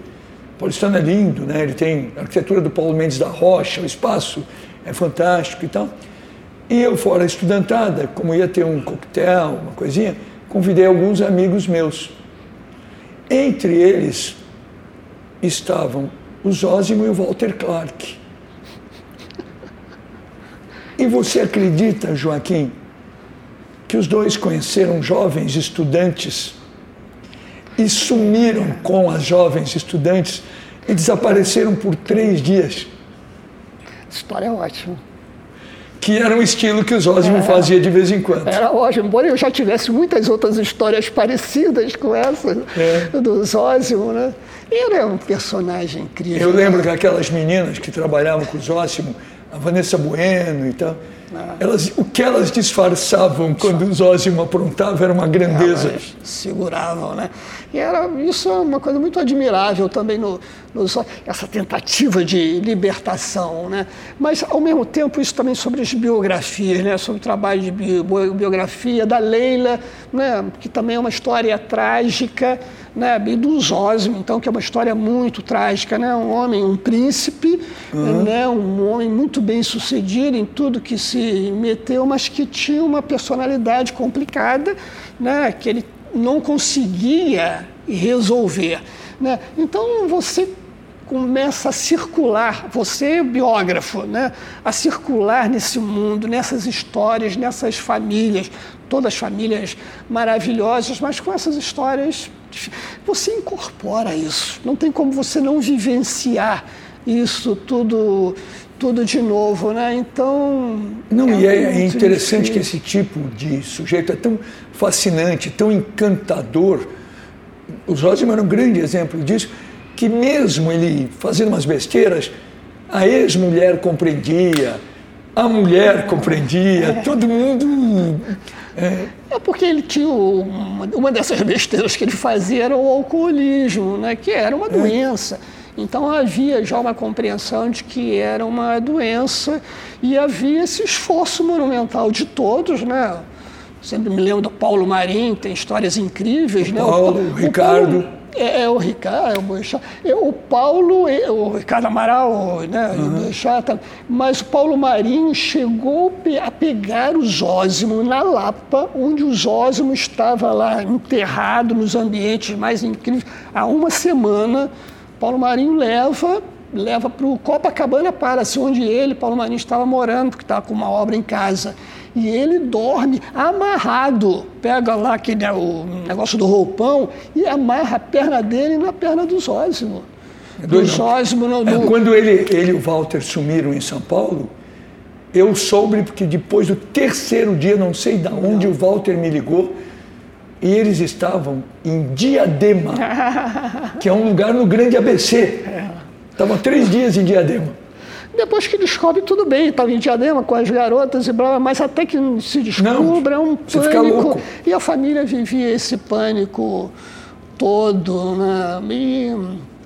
Paulistano é lindo, né? ele tem a arquitetura do Paulo Mendes da Rocha, o espaço é fantástico e tal. E eu, fora estudantada, como ia ter um coquetel, uma coisinha, convidei alguns amigos meus. Entre eles estavam o Zósimo e o Walter Clark. E você acredita, Joaquim, que os dois conheceram jovens estudantes e sumiram com as jovens estudantes e desapareceram por três dias? História é ótima que era um estilo que o Zósimo é, fazia de vez em quando. Era ótimo, embora eu já tivesse muitas outras histórias parecidas com essa é. do Zósimo, né? Ele é um personagem incrível. Eu lembro que aquelas meninas que trabalhavam com o Zósimo, a Vanessa Bueno e tal, ah. elas, o que elas disfarçavam quando o Zósimo aprontava era uma grandeza. Elas seguravam, né? E era, isso é uma coisa muito admirável também no, no, essa tentativa de libertação, né? Mas ao mesmo tempo isso também sobre as biografias, né? Sobre o trabalho de biografia da Leila, né? Que também é uma história trágica, né? E do Zósimo, então que é uma história muito trágica, né? Um homem, um príncipe, uhum. né? Um homem muito bem sucedido em tudo que se meteu, mas que tinha uma personalidade complicada, né? Que ele não conseguia resolver. Né? Então você começa a circular, você biógrafo, né? a circular nesse mundo, nessas histórias, nessas famílias, todas famílias maravilhosas, mas com essas histórias você incorpora isso. Não tem como você não vivenciar isso tudo tudo de novo, né? Então. Não, é e é interessante difícil. que esse tipo de sujeito é tão fascinante, tão encantador. O Zózimo era um grande exemplo disso, que mesmo ele fazendo umas besteiras, a ex-mulher compreendia, a mulher compreendia, é. todo mundo. É. é. porque ele tinha uma, uma dessas besteiras que ele fazia era o alcoolismo, né? que era uma é. Então havia já uma compreensão de que era uma doença e havia esse esforço monumental de todos, né? Sempre me lembro do Paulo Marim, tem histórias incríveis, o né? Paulo, o, o Ricardo. Paulo, é, é, o Ricardo, é o Paulo, o Ricardo Amaral, né, uhum. Boechat, mas o Paulo Marinho chegou a pegar o Zósimo na Lapa, onde o Zósimo estava lá enterrado nos ambientes mais incríveis há uma semana, Paulo Marinho leva leva para o Copacabana Palace, onde ele, Paulo Marinho, estava morando, porque estava com uma obra em casa. E ele dorme amarrado, pega lá aquele, o negócio do roupão e amarra a perna dele na perna do Zósimo. É do Zósimo no, no... É, quando ele, ele e o Walter sumiram em São Paulo, eu soube porque depois do terceiro dia, não sei de onde, o Walter me ligou e eles estavam em Diadema, que é um lugar no Grande ABC. Estavam três dias em Diadema. Depois que descobre, tudo bem, estava em Diadema com as garotas e blá, mas até que se descubra, é um pânico. E a família vivia esse pânico todo. Né? E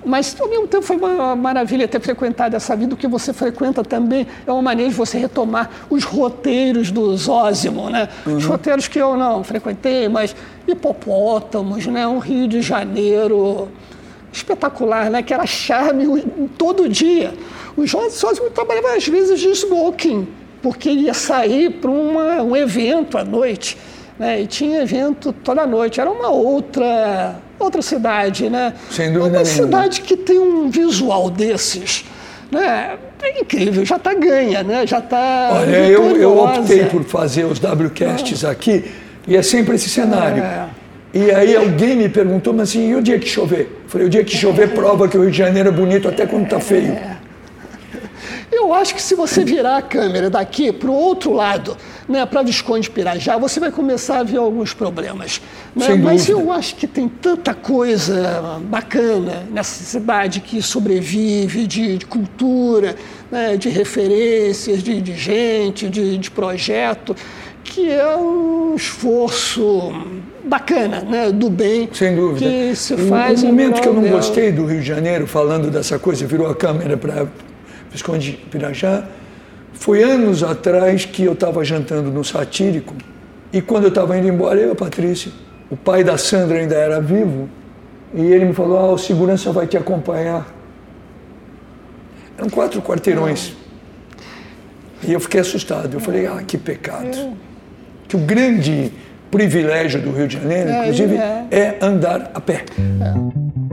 mas, ao mesmo tempo, foi uma maravilha ter frequentado essa vida. O que você frequenta também é uma maneira de você retomar os roteiros do Zósimo, né? Uhum. Os roteiros que eu não frequentei, mas hipopótamos, né? Um Rio de Janeiro espetacular, né? Que era charme todo dia. O Zósimo trabalhava, às vezes, de smoking, porque ia sair para um evento à noite. Né? E tinha evento toda noite. Era uma outra outra cidade, né? Sem dúvida Uma nenhuma. cidade que tem um visual desses, Né? É incrível, já está ganha, né? já está. Olha, eu, eu optei por fazer os WCasts ah. aqui e é sempre esse cenário. É. E aí alguém me perguntou, mas assim, e o dia que chover? Eu falei, o dia que chover prova que o Rio de Janeiro é bonito até quando está feio. É. Eu acho que se você virar a câmera daqui para o outro lado, né, para Visconde Pirajá, você vai começar a ver alguns problemas. Né? Mas eu acho que tem tanta coisa bacana nessa cidade que sobrevive de, de cultura, né, de referências, de, de gente, de, de projeto, que é um esforço bacana, né, do bem Sem dúvida. que se faz. O, o momento que eu não dela. gostei do Rio de Janeiro, falando dessa coisa, virou a câmera para Visconde Pirajá, foi anos atrás que eu estava jantando no Satírico e quando eu estava indo embora, eu e a Patrícia, o pai da Sandra ainda era vivo, e ele me falou: ah, o segurança vai te acompanhar. Eram quatro quarteirões. E eu fiquei assustado. Eu falei: ah, que pecado. Que o grande privilégio do Rio de Janeiro, é, inclusive, é. é andar a pé. É.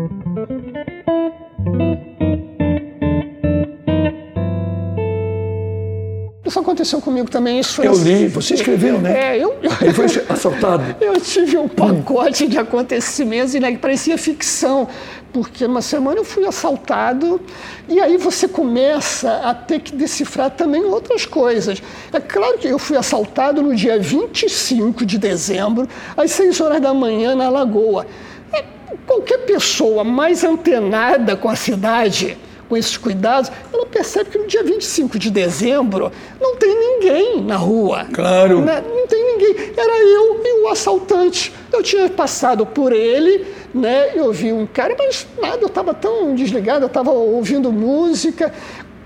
Isso aconteceu comigo também. Isso eu li, você escreveu, né? É, eu. Ele foi assaltado. eu tive um pacote hum. de acontecimentos e né, parecia ficção, porque uma semana eu fui assaltado e aí você começa a ter que decifrar também outras coisas. É claro que eu fui assaltado no dia 25 de dezembro, às 6 horas da manhã, na Lagoa. E qualquer pessoa mais antenada com a cidade com esses cuidados, ela percebe que no dia 25 de dezembro não tem ninguém na rua. Claro. Né? Não tem ninguém. Era eu e o assaltante. Eu tinha passado por ele, né? eu vi um cara, mas nada, eu estava tão desligado, eu estava ouvindo música.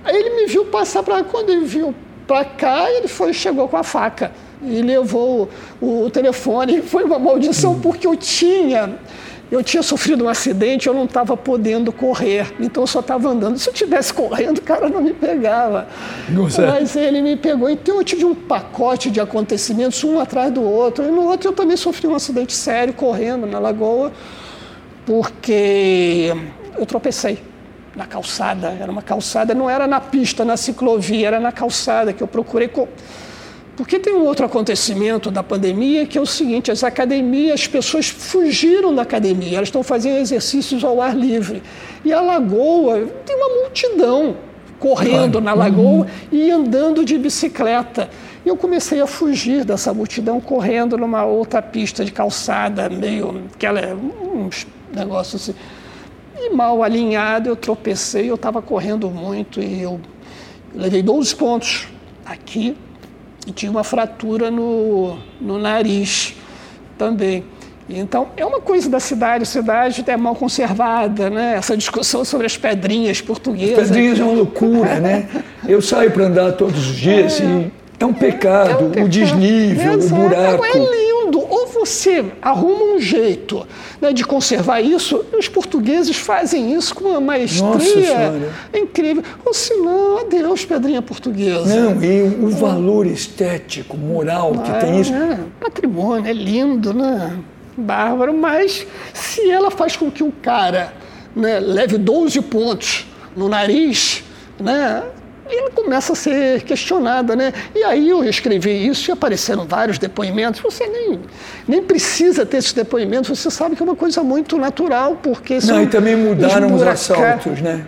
Aí ele me viu passar para quando ele viu para cá, ele foi chegou com a faca e levou o, o telefone. Foi uma maldição porque eu tinha eu tinha sofrido um acidente, eu não estava podendo correr, então eu só estava andando. Se eu estivesse correndo, o cara não me pegava. Você... Mas ele me pegou. Então eu tive um pacote de acontecimentos, um atrás do outro. E no outro eu também sofri um acidente sério correndo na lagoa, porque eu tropecei na calçada. Era uma calçada, não era na pista, na ciclovia, era na calçada que eu procurei. Porque tem um outro acontecimento da pandemia que é o seguinte: as academias, as pessoas fugiram da academia, elas estão fazendo exercícios ao ar livre. E a lagoa tem uma multidão correndo na lagoa e andando de bicicleta. E eu comecei a fugir dessa multidão correndo numa outra pista de calçada, meio aquela uns negócios assim. E mal alinhado, eu tropecei, eu estava correndo muito e eu levei 12 pontos aqui e tinha uma fratura no, no nariz também. Então, é uma coisa da cidade, a cidade é mal conservada, né? Essa discussão sobre as pedrinhas portuguesas. As pedrinhas é uma loucura, né? Eu saio para andar todos os dias é. e é um pecado, é um pecado. o desnível, Exato. o buraco. É lindo. Você arruma um jeito né, de conservar isso, os portugueses fazem isso com uma maestria incrível. Ou se não, adeus, pedrinha portuguesa. Não, e o valor estético, moral que tem isso. É, patrimônio, é lindo, né? Bárbaro, mas se ela faz com que o cara né, leve 12 pontos no nariz, né, ele começa a ser questionada, né? E aí eu escrevi isso e apareceram vários depoimentos. Você nem, nem precisa ter esses depoimentos, você sabe que é uma coisa muito natural, porque... Não, e também mudaram os assaltos, né?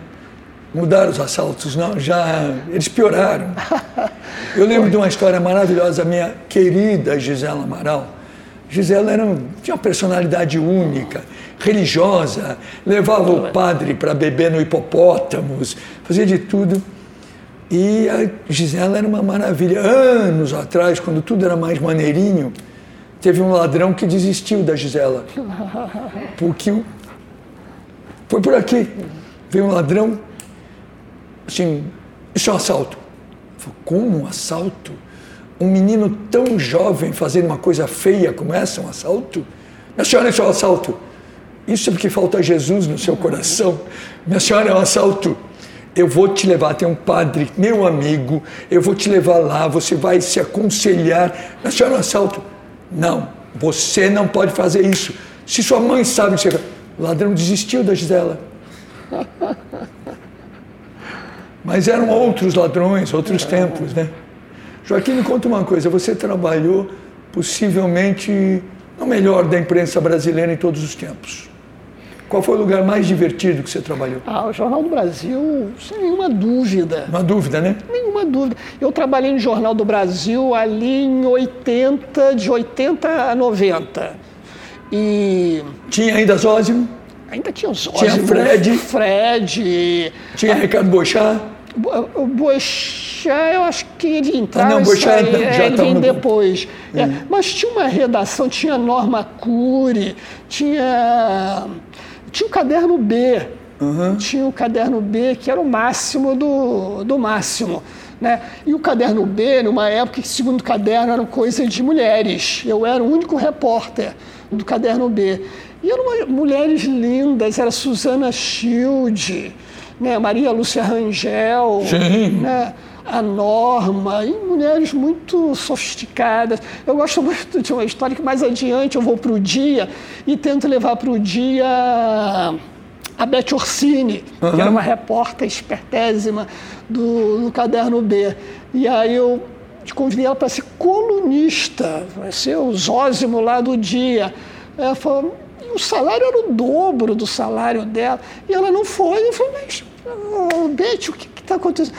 Mudaram os assaltos, não, já... Eles pioraram. Eu lembro de uma história maravilhosa da minha querida Gisela Amaral. Gisela era, tinha uma personalidade única, religiosa, levava o padre para beber no hipopótamos, fazia de tudo. E a Gisela era uma maravilha. Anos atrás, quando tudo era mais maneirinho, teve um ladrão que desistiu da Gisela. Porque foi por aqui. Veio um ladrão, assim, isso é um assalto. Falei, como um assalto? Um menino tão jovem fazendo uma coisa feia como essa, um assalto? Minha senhora, isso é um assalto. Isso é porque falta Jesus no seu coração. Minha senhora, é um assalto eu vou te levar, tem um padre, meu amigo, eu vou te levar lá, você vai se aconselhar. A senhora assalto. Não, você não pode fazer isso. Se sua mãe sabe você... O ladrão desistiu da Gisela. Mas eram outros ladrões, outros tempos, né? Joaquim, me conta uma coisa. Você trabalhou possivelmente no melhor da imprensa brasileira em todos os tempos. Qual foi o lugar mais divertido que você trabalhou? Ah, o Jornal do Brasil, sem nenhuma dúvida. Uma dúvida, né? Nenhuma dúvida. Eu trabalhei no Jornal do Brasil ali em 80, de 80 a 90. E. Tinha ainda Zózimo? Ainda tinha os Tinha Fred. Fred. Tinha Ricardo Bochá? O Boixá, eu acho que ele entrava. Ah, não, Boixá e saía, já ele estava vem no- depois. É, mas tinha uma redação, tinha Norma Cury, tinha, tinha o caderno B. Tinha o caderno B, que era o máximo do, do máximo. Né? E o caderno B, numa época que, segundo o caderno, era coisa de mulheres. Eu era o único repórter do caderno B. E eram mulheres lindas, era Susana Shield, né? Maria Lúcia Rangel, Sim. né? A Norma, e mulheres muito sofisticadas. Eu gosto muito de uma história que mais adiante eu vou para o dia e tento levar para o dia a Beth Orsini, que era uma repórter espertésima do, do Caderno B. E aí eu convidei ela para ser colunista, vai ser o Zózimo lá do dia. Ela falou, o salário era o dobro do salário dela. E ela não foi. Eu falei, mas, ô, Beth, o que está acontecendo?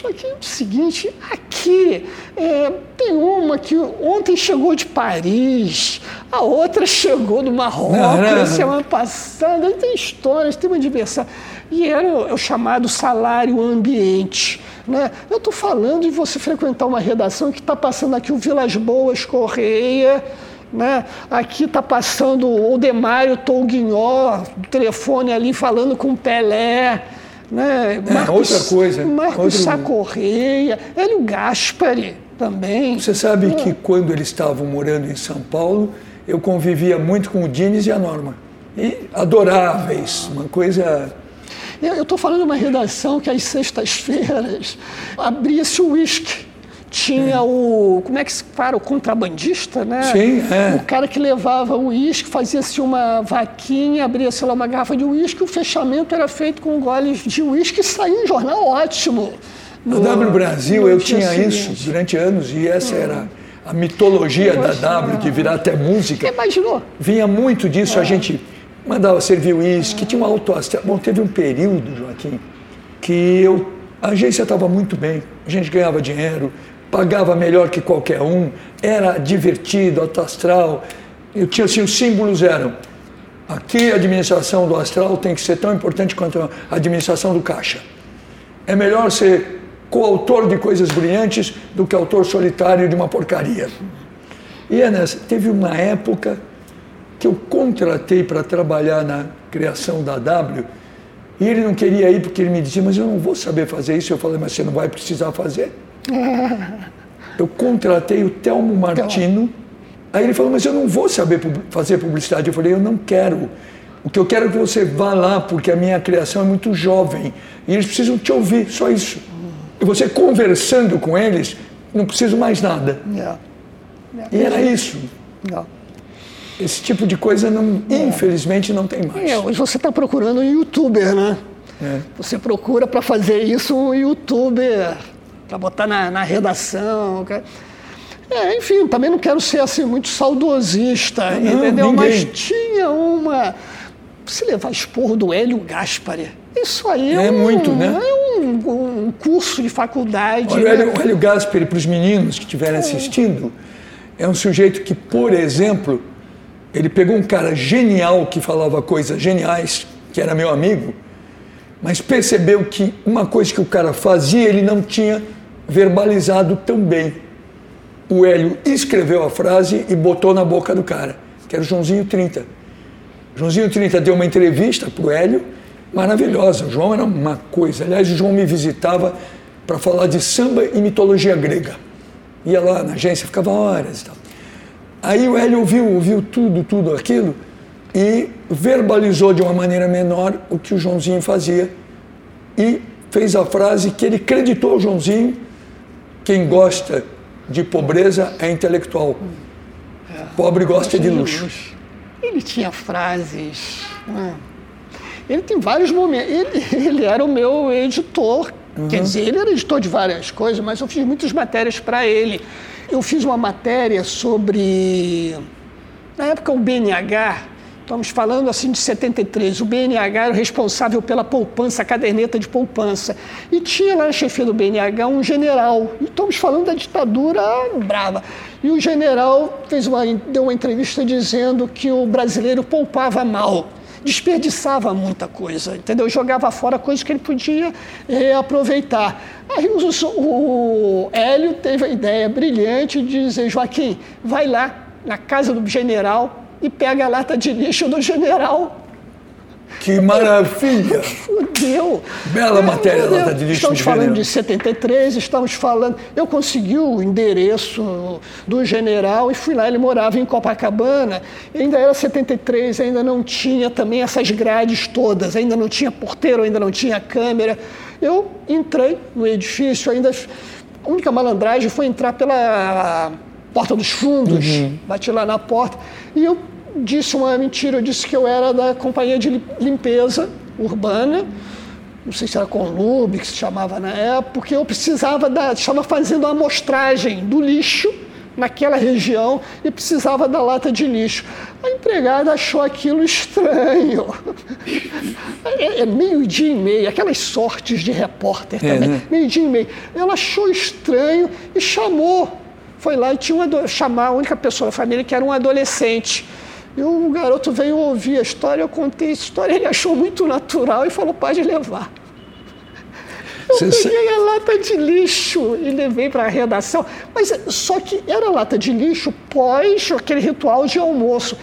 Só que é o seguinte, aqui é, tem uma que ontem chegou de Paris, a outra chegou do Marrocos Caramba. semana passada, aí tem histórias, tem uma diversão. E era o, é chamado salário ambiente. Né? Eu estou falando de você frequentar uma redação que está passando aqui o Vilas Boas Correia, né? Aqui está passando o Demário Tolguinhó, telefone ali falando com o Pelé. Né? É, outra coisa, Marcos outro- Sá Correia, Hélio Gaspari também. Você sabe que quando eles estavam morando em São Paulo, eu convivia muito com o Dines e a Norma. E adoráveis, uma coisa. Eu estou falando de uma redação que às sextas-feiras abria-se o uísque. Tinha o. Como é que se fala? O contrabandista, né? Sim, é. O cara que levava o uísque, fazia-se uma vaquinha, abria-se lá uma garrafa de uísque, o fechamento era feito com goles de uísque e saía um jornal ótimo. Na no- W Brasil no eu tinha seguinte. isso durante anos e essa era a mitologia da W, de virar até música. Você imaginou? Vinha muito disso, a gente mandava servir uísque, tinha um alto astral. Bom, teve um período, Joaquim, que eu, a agência estava muito bem, a gente ganhava dinheiro, pagava melhor que qualquer um, era divertido, alto astral. Eu tinha assim, os símbolos eram aqui a administração do astral tem que ser tão importante quanto a administração do caixa. É melhor ser coautor de coisas brilhantes do que autor solitário de uma porcaria. E é nessa, teve uma época que eu contratei para trabalhar na criação da W e ele não queria ir porque ele me dizia, mas eu não vou saber fazer isso. Eu falei, mas você não vai precisar fazer. Eu contratei o Telmo Martino. Aí ele falou, mas eu não vou saber fazer publicidade. Eu falei, eu não quero. O que eu quero é que você vá lá, porque a minha criação é muito jovem. E eles precisam te ouvir, só isso. E você conversando com eles, não preciso mais nada. E era isso. Esse tipo de coisa, não, infelizmente, não tem mais. É, hoje você está procurando um youtuber, né? É. Você procura para fazer isso um youtuber, para botar na, na redação. cara. É, enfim, também não quero ser assim muito saudosista, Não, entendeu? Mas ninguém. tinha uma. Se levar esporro do Hélio Gaspari, isso aí é, É um, muito, né? É um, um curso de faculdade. Olha, o né? Hélio, o Hélio Gasperi, para os meninos que estiverem assistindo, é um sujeito que, por exemplo, ele pegou um cara genial que falava coisas geniais, que era meu amigo, mas percebeu que uma coisa que o cara fazia ele não tinha verbalizado tão bem. O Hélio escreveu a frase e botou na boca do cara, que era o Joãozinho 30. Joãozinho 30 deu uma entrevista para o Hélio, maravilhosa. O João era uma coisa. Aliás, o João me visitava para falar de samba e mitologia grega. Ia lá na agência, ficava horas e tal. Aí o Hélio ouviu, ouviu tudo, tudo aquilo e verbalizou de uma maneira menor o que o Joãozinho fazia e fez a frase que ele creditou ao Joãozinho: quem gosta de pobreza é intelectual, pobre gosta de luxo. Ele tinha frases. né? Ele tem vários momentos. Ele, ele era o meu editor Uhum. Quer dizer, ele era editor de várias coisas, mas eu fiz muitas matérias para ele. Eu fiz uma matéria sobre, na época, o BNH, Estamos falando assim de 73. O BNH era o responsável pela poupança, a caderneta de poupança. E tinha lá na chefia do BNH um general. E estamos falando da ditadura brava. E o general fez uma, deu uma entrevista dizendo que o brasileiro poupava mal desperdiçava muita coisa, entendeu? Jogava fora coisas que ele podia é, aproveitar. Aí o, o Hélio teve a ideia brilhante de dizer, Joaquim, vai lá na casa do general, e pega a lata de lixo do general. Que maravilha! Fudeu! Bela matéria, Fudeu. lata de lixo Estamos falando general. de 73, estamos falando. Eu consegui o endereço do general e fui lá. Ele morava em Copacabana, ainda era 73, ainda não tinha também essas grades todas, ainda não tinha porteiro, ainda não tinha câmera. Eu entrei no edifício, ainda. A única malandragem foi entrar pela porta dos fundos, uhum. bati lá na porta e eu disse uma mentira, eu disse que eu era da companhia de limpeza urbana, não sei se era Conlube, que se chamava na época, porque eu precisava da, estava fazendo a amostragem do lixo naquela região e precisava da lata de lixo. A empregada achou aquilo estranho. É, é meio-dia e meio, aquelas sortes de repórter é, também, né? meio-dia e meio. Ela achou estranho e chamou foi lá e tinha um chamar a única pessoa da família que era um adolescente. E o garoto veio ouvir a história, eu contei essa história, ele achou muito natural e falou, pode levar. Eu peguei a lata de lixo e levei para a redação. Mas só que era lata de lixo pós aquele ritual de almoço.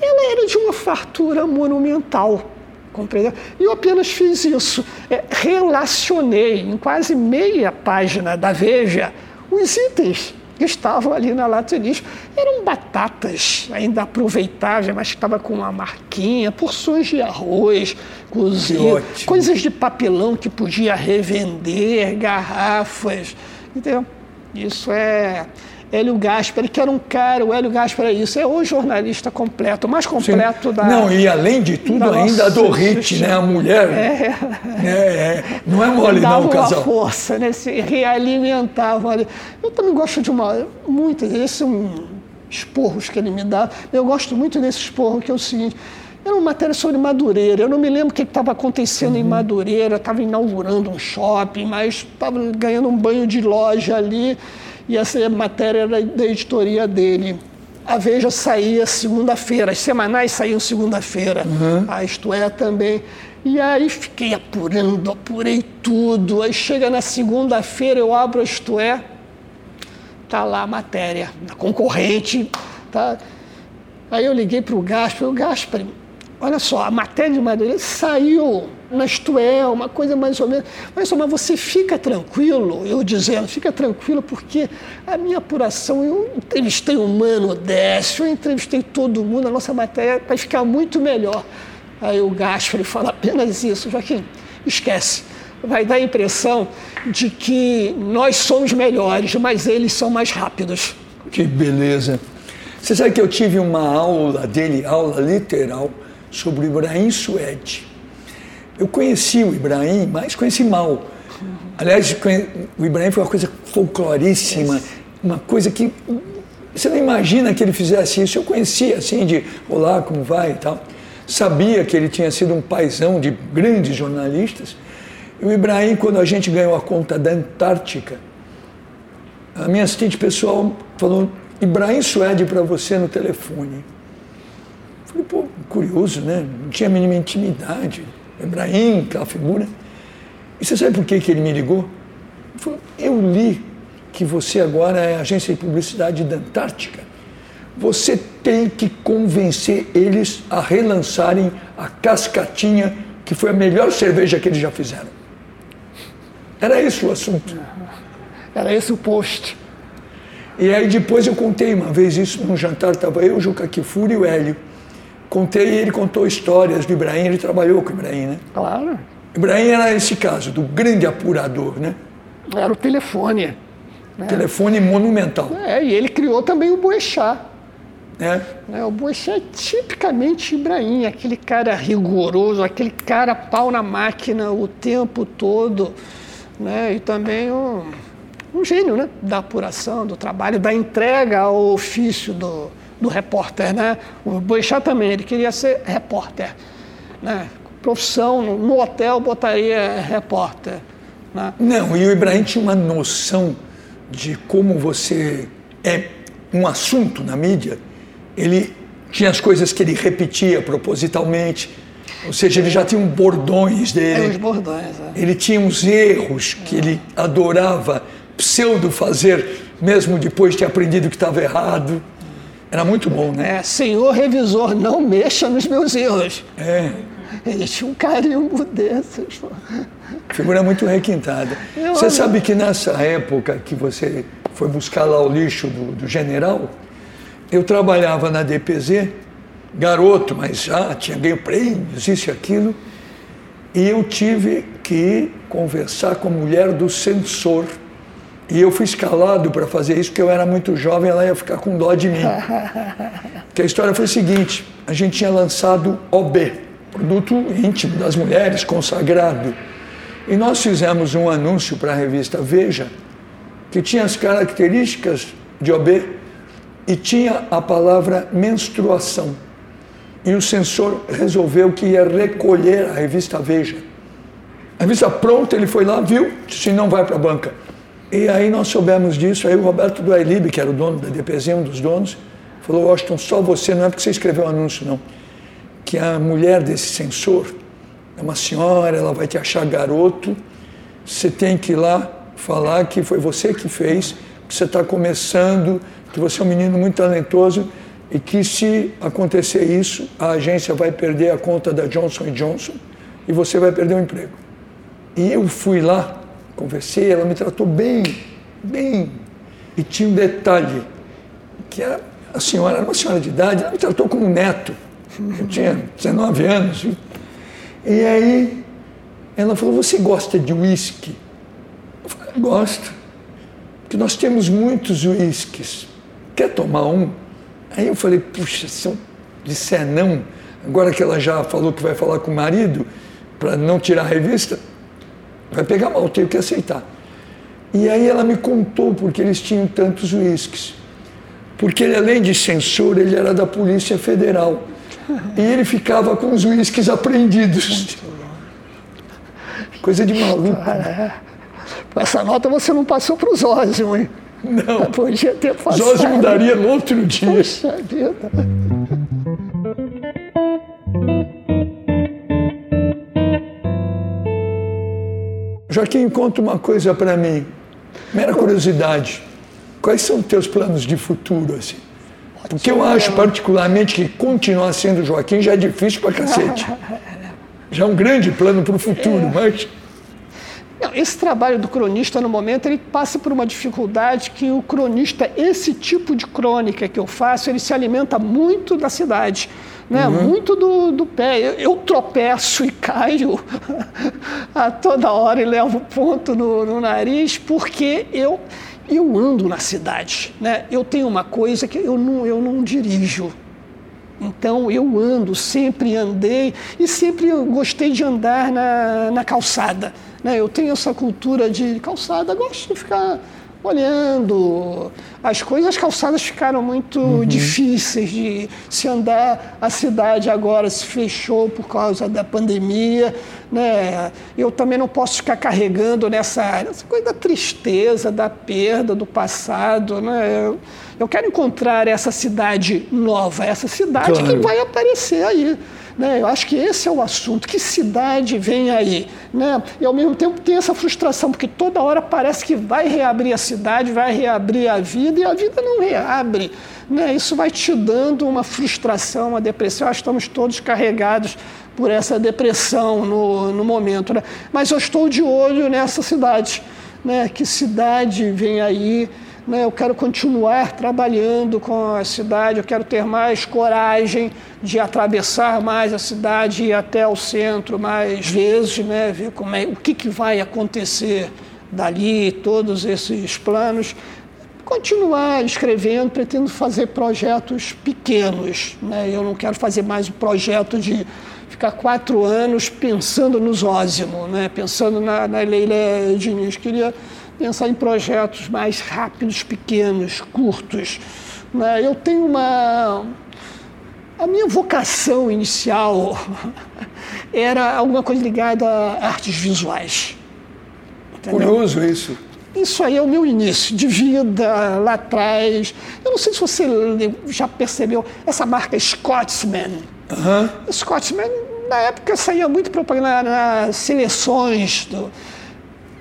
Ela era de uma fartura monumental. Compreendeu? E eu apenas fiz isso. É, relacionei em quase meia página da Veja os itens que estavam ali na lata de lixo. Eram batatas ainda aproveitáveis, mas estava com uma marquinha, porções de arroz cozido, coisas de papelão que podia revender, garrafas. Entendeu? Isso é Hélio Gaspar, que era um cara, o Hélio Gaspar é isso, é o jornalista completo, o mais completo Sim. da. Não, e além de tudo, ainda a Dorrite, né? A mulher. É. é, é. Não é mole, não, o casal. Uma força, né? Se realimentavam ali. Eu também gosto de uma. Muitas, esses são esporros que ele me dá. Eu gosto muito desse esporro, que é o seguinte. Era uma matéria sobre Madureira. Eu não me lembro o que estava acontecendo uhum. em Madureira. Estava inaugurando um shopping, mas estava ganhando um banho de loja ali e essa matéria era da editoria dele. A Veja saía segunda-feira, as semanais saíam segunda-feira, uhum. a Isto É também. E aí fiquei apurando, apurei tudo. Aí chega na segunda-feira, eu abro a Isto É, tá lá a matéria, a concorrente. Tá? Aí eu liguei para o Gaspar, o Gaspar, olha só, a matéria de Madureira saiu mas tu é uma coisa mais ou menos. Mas, mas você fica tranquilo, eu dizendo, fica tranquilo, porque a minha apuração, eu entrevistei o Mano Décio, eu entrevistei todo mundo, a nossa matéria vai ficar muito melhor. Aí o Gaspar fala apenas isso, Joaquim, esquece. Vai dar a impressão de que nós somos melhores, mas eles são mais rápidos. Que beleza. Você sabe que eu tive uma aula dele, aula literal, sobre Ibrahim Suede eu conheci o Ibrahim, mas conheci mal. Aliás, o Ibrahim foi uma coisa folcloríssima, uma coisa que você não imagina que ele fizesse isso. Eu conhecia assim de olá, como vai e tal. Sabia que ele tinha sido um paizão de grandes jornalistas. E o Ibrahim, quando a gente ganhou a conta da Antártica, a minha assistente pessoal falou: Ibrahim Suede para você no telefone. Falei, pô, curioso, né? Não tinha a mínima intimidade. Ibrahim, aquela figura. E você sabe por que, que ele me ligou? Ele falou, eu li que você agora é agência de publicidade da Antártica. Você tem que convencer eles a relançarem a Cascatinha, que foi a melhor cerveja que eles já fizeram. Era esse o assunto. Era esse o post. E aí depois eu contei uma vez isso num jantar, estava eu, o Juca Kifuri e o Hélio contei, ele contou histórias do Ibrahim, ele trabalhou com o Ibrahim, né? Claro. Ibrahim era esse caso, do grande apurador, né? Era o telefone. Né? Telefone monumental. É, e ele criou também o Boechat. É. é. o Boechat é tipicamente Ibrahim, aquele cara rigoroso, aquele cara pau na máquina o tempo todo. né? e também um, um gênio né? da apuração, do trabalho, da entrega ao ofício do, do repórter. Né? O Boechat também, ele queria ser repórter. Né? Profissão, no hotel botaria repórter. Né? Não, e o Ibrahim tinha uma noção de como você é um assunto na mídia. Ele tinha as coisas que ele repetia propositalmente, ou seja, ele já tinha um bordões dele. É, os bordões. É. Ele tinha uns erros que ele adorava pseudo fazer, mesmo depois de ter aprendido que estava errado. Era muito bom, né? É, senhor revisor, não mexa nos meus erros. É. Ele tinha um carimbo desses. Figura muito requintada. Eu você sabe que nessa época que você foi buscar lá o lixo do, do general, eu trabalhava na DPZ, garoto, mas já tinha ganho prêmios, isso e aquilo, e eu tive que conversar com a mulher do censor. E eu fui escalado para fazer isso porque eu era muito jovem, ela ia ficar com dó de mim. Porque a história foi a seguinte: a gente tinha lançado OB, produto íntimo das mulheres, consagrado. E nós fizemos um anúncio para a revista Veja, que tinha as características de OB e tinha a palavra menstruação. E o censor resolveu que ia recolher a revista Veja. A revista pronta, ele foi lá, viu, disse não vai para a banca. E aí nós soubemos disso, aí o Roberto Duailib, que era o dono da DPZ, um dos donos, falou, Washington, só você, não é porque você escreveu o anúncio, não. Que a mulher desse censor é uma senhora, ela vai te achar garoto, você tem que ir lá falar que foi você que fez, que você está começando, que você é um menino muito talentoso e que se acontecer isso, a agência vai perder a conta da Johnson Johnson e você vai perder o emprego. E eu fui lá, conversei, ela me tratou bem, bem. E tinha um detalhe, que a, a senhora era uma senhora de idade, ela me tratou como neto. Eu tinha 19 anos. E, e aí ela falou, você gosta de uísque? Eu falei, gosto. Porque nós temos muitos uísques quer tomar um? Aí eu falei, puxa, se eu disser não, agora que ela já falou que vai falar com o marido, para não tirar a revista, vai pegar mal, eu tenho que aceitar. E aí ela me contou porque eles tinham tantos uísques. Porque ele, além de censor, ele era da Polícia Federal. E ele ficava com os uísques apreendidos. Coisa de maluco. Né? Com essa nota você não passou para os olhos, hein? Não. Podia ter passado. Mudaria no outro dia. Poxa vida. Joaquim, conta uma coisa para mim. Mera curiosidade. Quais são os teus planos de futuro, assim? Porque eu acho particularmente que continuar sendo Joaquim já é difícil pra cacete. Já é um grande plano para o futuro, mas esse trabalho do cronista, no momento, ele passa por uma dificuldade que o cronista, esse tipo de crônica que eu faço, ele se alimenta muito da cidade, né? Uhum. muito do, do pé. Eu, eu, tropeço e caio a toda hora e levo ponto no, no nariz, porque eu, eu ando na cidade. Né? Eu tenho uma coisa que eu não, eu não dirijo. Então eu ando, sempre andei e sempre gostei de andar na, na calçada. Né? Eu tenho essa cultura de calçada, gosto de ficar olhando as coisas. As calçadas ficaram muito uhum. difíceis de se andar. A cidade agora se fechou por causa da pandemia. Né? Eu também não posso ficar carregando nessa, essa coisa da tristeza, da perda do passado. Né? Eu, eu quero encontrar essa cidade nova, essa cidade claro. que vai aparecer aí. Né? Eu acho que esse é o assunto. Que cidade vem aí? Né? E ao mesmo tempo tem essa frustração, porque toda hora parece que vai reabrir a cidade, vai reabrir a vida, e a vida não reabre. Né? Isso vai te dando uma frustração, uma depressão. Que estamos todos carregados por essa depressão no, no momento. Né? Mas eu estou de olho nessa cidade. Né? Que cidade vem aí? Né? Eu quero continuar trabalhando com a cidade, eu quero ter mais coragem de atravessar mais a cidade e ir até o centro mais vezes, né? ver como é, o que, que vai acontecer dali, todos esses planos. Continuar escrevendo, pretendo fazer projetos pequenos. Né? Eu não quero fazer mais um projeto de ficar quatro anos pensando no Zózimo, né? pensando na, na Leila Diniz. Queria pensar em projetos mais rápidos, pequenos, curtos. Né? Eu tenho uma. A minha vocação inicial era alguma coisa ligada a artes visuais. Entendeu? Curioso isso. Isso aí é o meu início de vida lá atrás. Eu não sei se você já percebeu essa marca Scotsman. Uhum. Scotsman, na época, saía muito propaganda nas seleções do,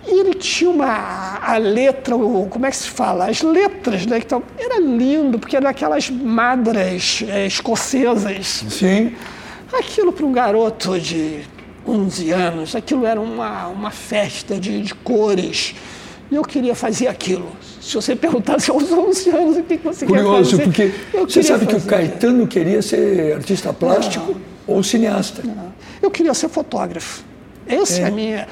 ele tinha uma a letra, como é que se fala? As letras, né? Então, era lindo, porque era aquelas madras é, escocesas. Sim. Aquilo para um garoto de 11 anos, aquilo era uma, uma festa de, de cores. E eu queria fazer aquilo. Se você perguntasse aos 11 anos o que você Curioso, quer fazer... porque você sabe que o Caetano queria ser artista plástico não, ou cineasta. Não. Eu queria ser fotógrafo. Essa é. é a minha.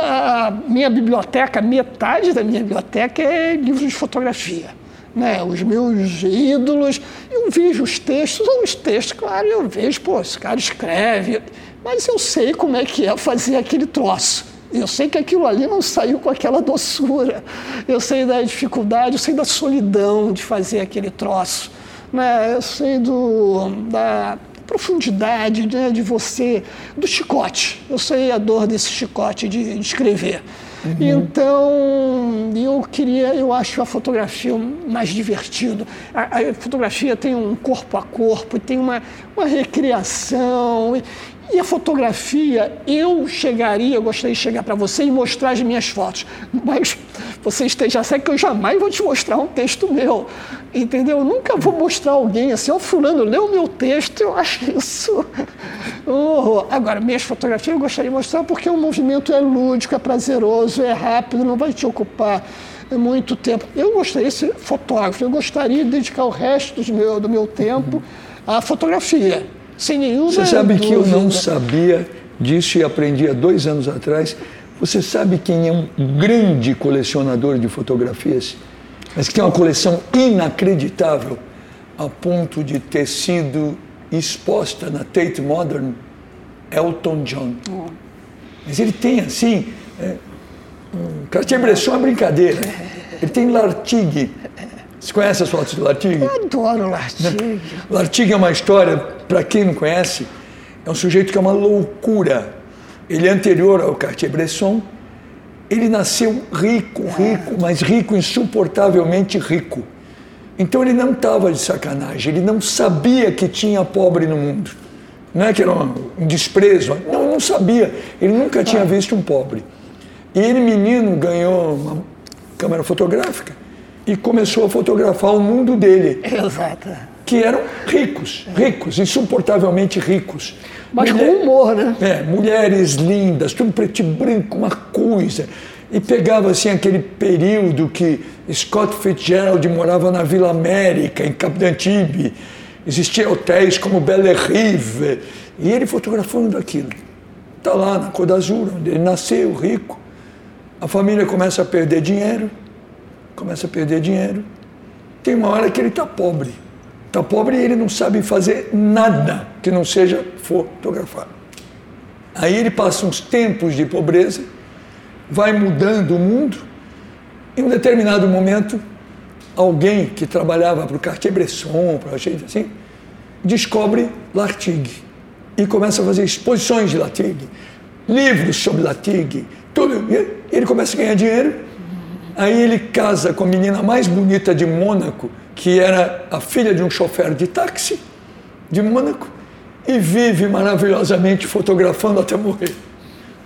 A minha biblioteca, metade da minha biblioteca é livros de fotografia. Né? Os meus ídolos, eu vejo os textos, os textos, claro, eu vejo, pô, esse cara escreve, mas eu sei como é que é fazer aquele troço. Eu sei que aquilo ali não saiu com aquela doçura. Eu sei da dificuldade, eu sei da solidão de fazer aquele troço. Né? Eu sei do, da profundidade né, de você, do chicote. Eu sei a dor desse chicote de, de escrever. Uhum. Então, eu queria, eu acho a fotografia mais divertido. A, a, fotografia tem um corpo a corpo, tem uma, uma recriação. E a fotografia, eu chegaria, eu gostaria de chegar para você e mostrar as minhas fotos. Mas você esteja certo que eu jamais vou te mostrar um texto meu. Entendeu? Eu nunca vou mostrar alguém assim, ó, oh, fulano, lê o meu texto, eu acho isso. Oh, agora, minhas fotografias eu gostaria de mostrar porque o movimento é lúdico, é prazeroso, é rápido, não vai te ocupar muito tempo. Eu gostaria de ser fotógrafo, eu gostaria de dedicar o resto do meu, do meu tempo à fotografia. Sem nenhuma Você sabe dúvida. que eu não sabia disso e aprendi há dois anos atrás. Você sabe quem é um grande colecionador de fotografias, mas que tem uma coleção inacreditável a ponto de ter sido exposta na Tate Modern? Elton John. Oh. Mas ele tem assim. É, um Cartier-Bresson é brincadeira. Ele tem Lartigue. Você conhece as fotos do Lartigue? Eu adoro Lartigue. Lartigue é uma história, para quem não conhece, é um sujeito que é uma loucura. Ele é anterior ao Cartier-Bresson. Ele nasceu rico, rico, mas rico, insuportavelmente rico. Então ele não estava de sacanagem, ele não sabia que tinha pobre no mundo. Não é que era um desprezo, não, não sabia. Ele nunca tinha visto um pobre. E ele, menino, ganhou uma câmera fotográfica e começou a fotografar o mundo dele. Exato. Que eram ricos, ricos, insuportavelmente ricos. Mas Mulher, com humor, né? É, mulheres lindas, tudo preto e branco, uma coisa. E pegava assim aquele período que Scott Fitzgerald morava na Vila América, em Cap d'Antibes. Existiam hotéis como Belle Rive. E ele fotografando aquilo. Está lá na Côte d'Azur, onde ele nasceu, rico. A família começa a perder dinheiro começa a perder dinheiro. Tem uma hora que ele está pobre. Está pobre e ele não sabe fazer nada que não seja fotografar. Aí ele passa uns tempos de pobreza, vai mudando o mundo. Em um determinado momento, alguém que trabalhava para o Cartier-Bresson, para gente assim, descobre Lartigue e começa a fazer exposições de Lartigue, livros sobre Lartigue, tudo. E ele começa a ganhar dinheiro Aí ele casa com a menina mais bonita de Mônaco, que era a filha de um chofer de táxi de Mônaco, e vive maravilhosamente fotografando até morrer.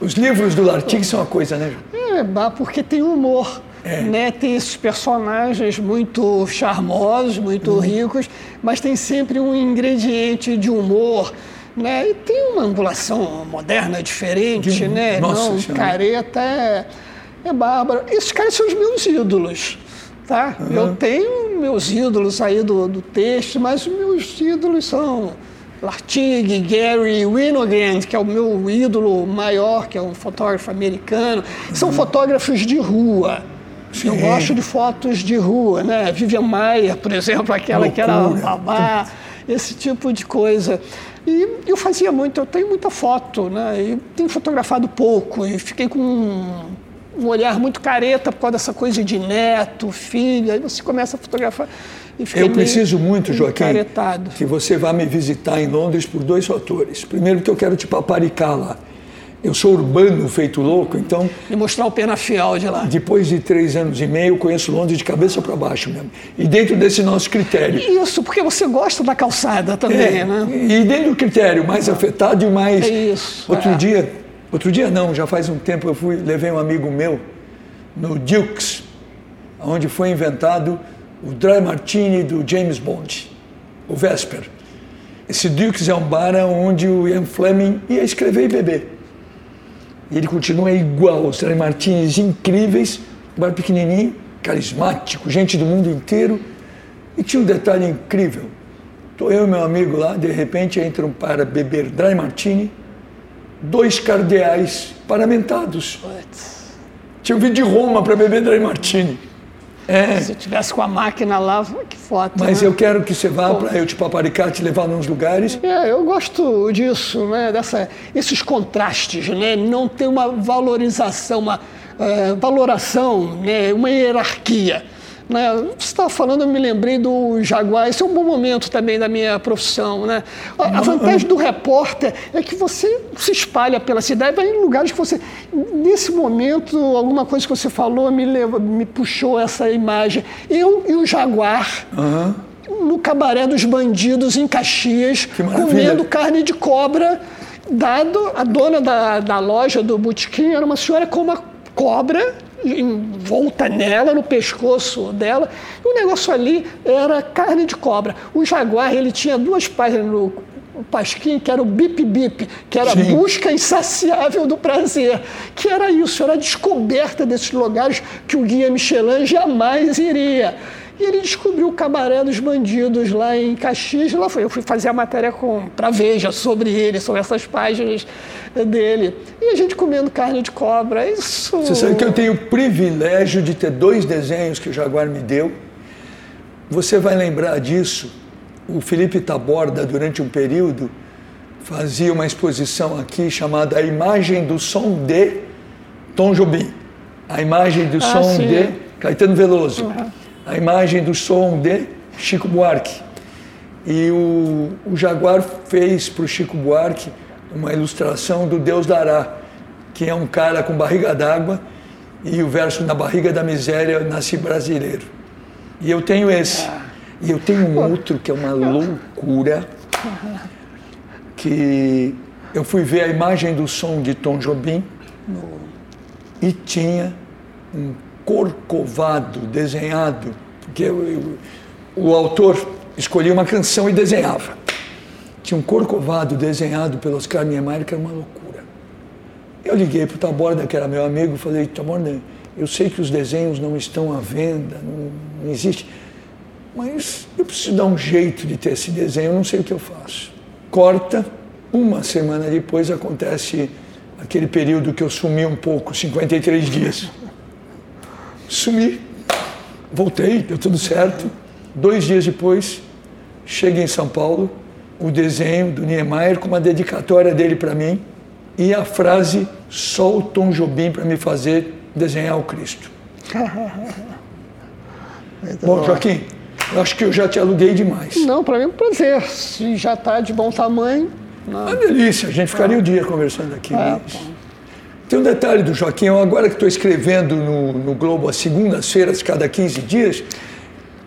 Os livros do Lartigue são uma coisa, né? É, porque tem humor. É. Né? Tem esses personagens muito charmosos, muito hum. ricos, mas tem sempre um ingrediente de humor. Né? E tem uma angulação moderna diferente, de... né? Nossa Não, senhora. careta é é bárbaro. Esses caras são os meus ídolos. Tá? Uhum. Eu tenho meus ídolos aí do, do texto, mas os meus ídolos são Lartigue, Gary Winogrand, que é o meu ídolo maior, que é um fotógrafo americano. São uhum. fotógrafos de rua. Sim. Eu gosto de fotos de rua, né? Vivian Maier, por exemplo, aquela Loucura. que era babá. esse tipo de coisa. E eu fazia muito, eu tenho muita foto, né? E tenho fotografado pouco e fiquei com um, olhar muito careta por causa dessa coisa de neto, filho, aí você começa a fotografar. Eu preciso muito, Joaquim, que você vá me visitar em Londres por dois fatores. Primeiro, que eu quero te paparicar lá. Eu sou urbano, feito louco, então. E mostrar o penafiel de lá. Depois de três anos e meio, eu conheço Londres de cabeça para baixo mesmo. E dentro desse nosso critério. Isso, porque você gosta da calçada também, é, né? E dentro do critério mais afetado e mais. É isso. Outro é. dia, outro dia não, já faz um tempo eu fui, levei um amigo meu no Dukes, onde foi inventado o Dry Martini do James Bond, o Vesper. Esse Dukes é um bar onde o Ian Fleming ia escrever e beber. E ele continua igual, os Dry Martinis incríveis, um bar pequenininho, carismático, gente do mundo inteiro. E tinha um detalhe incrível. Estou eu e meu amigo lá, de repente entram para beber Dry Martini, dois cardeais paramentados. Tinha vindo de Roma para beber Dry Martini. É. Se eu tivesse com a máquina lá, que foto. Mas né? eu quero que você vá para eu te paparicar, te levar nos lugares. É, eu gosto disso, né? Dessa, esses contrastes, né? Não ter uma valorização, uma uh, valoração, né? uma hierarquia. Né? Você estava falando, eu me lembrei do Jaguar. Esse é um bom momento também da minha profissão. Né? A, a vantagem do repórter é que você se espalha pela cidade, vai em lugares que você. Nesse momento, alguma coisa que você falou me, levou, me puxou essa imagem. Eu e o Jaguar. Uhum. No cabaré dos bandidos em Caxias, comendo carne de cobra, dado a dona da, da loja do botequim era uma senhora com uma cobra envolta nela, no pescoço dela. E o negócio ali era carne de cobra. O jaguar, ele tinha duas páginas no Pasquim, que era o bip bip, que era a busca insaciável do prazer, que era isso, era a descoberta desses lugares que o guia Michelin jamais iria. E ele descobriu o cabaré dos bandidos lá em Caxias. Lá foi. Eu fui fazer a matéria para Veja sobre ele, sobre essas páginas dele. E a gente comendo carne de cobra. Isso. Você sabe que eu tenho o privilégio de ter dois desenhos que o Jaguar me deu. Você vai lembrar disso. O Felipe Taborda, durante um período, fazia uma exposição aqui chamada A Imagem do Som de Tom Jobim. A imagem do ah, som sim. de Caetano Veloso. Uhum a imagem do som de Chico Buarque. E o, o Jaguar fez para o Chico Buarque uma ilustração do Deus dará, que é um cara com barriga d'água e o verso na barriga da miséria nasce brasileiro. E eu tenho esse. E eu tenho um outro que é uma loucura, que eu fui ver a imagem do som de Tom Jobim e tinha um corcovado desenhado, porque eu, o autor escolhia uma canção e desenhava. Tinha um corcovado desenhado pelo Oscar Niemeyer, que era uma loucura. Eu liguei para o Taborda, que era meu amigo, e falei, Taborda, eu sei que os desenhos não estão à venda, não, não existe, mas eu preciso dar um jeito de ter esse desenho, eu não sei o que eu faço. Corta, uma semana depois acontece aquele período que eu sumi um pouco, 53 dias sumi. Voltei, deu tudo certo. Dois dias depois, cheguei em São Paulo, o desenho do Niemeyer com uma dedicatória dele para mim e a frase só o Tom Jobim para me fazer desenhar o Cristo. bom, Joaquim, eu acho que eu já te aluguei demais. Não, para mim é um prazer. Se já está de bom tamanho. Não. Uma delícia, a gente ficaria o um dia conversando aqui. É, tem um detalhe do Joaquim, eu agora que estou escrevendo no, no Globo às segundas-feiras, cada 15 dias,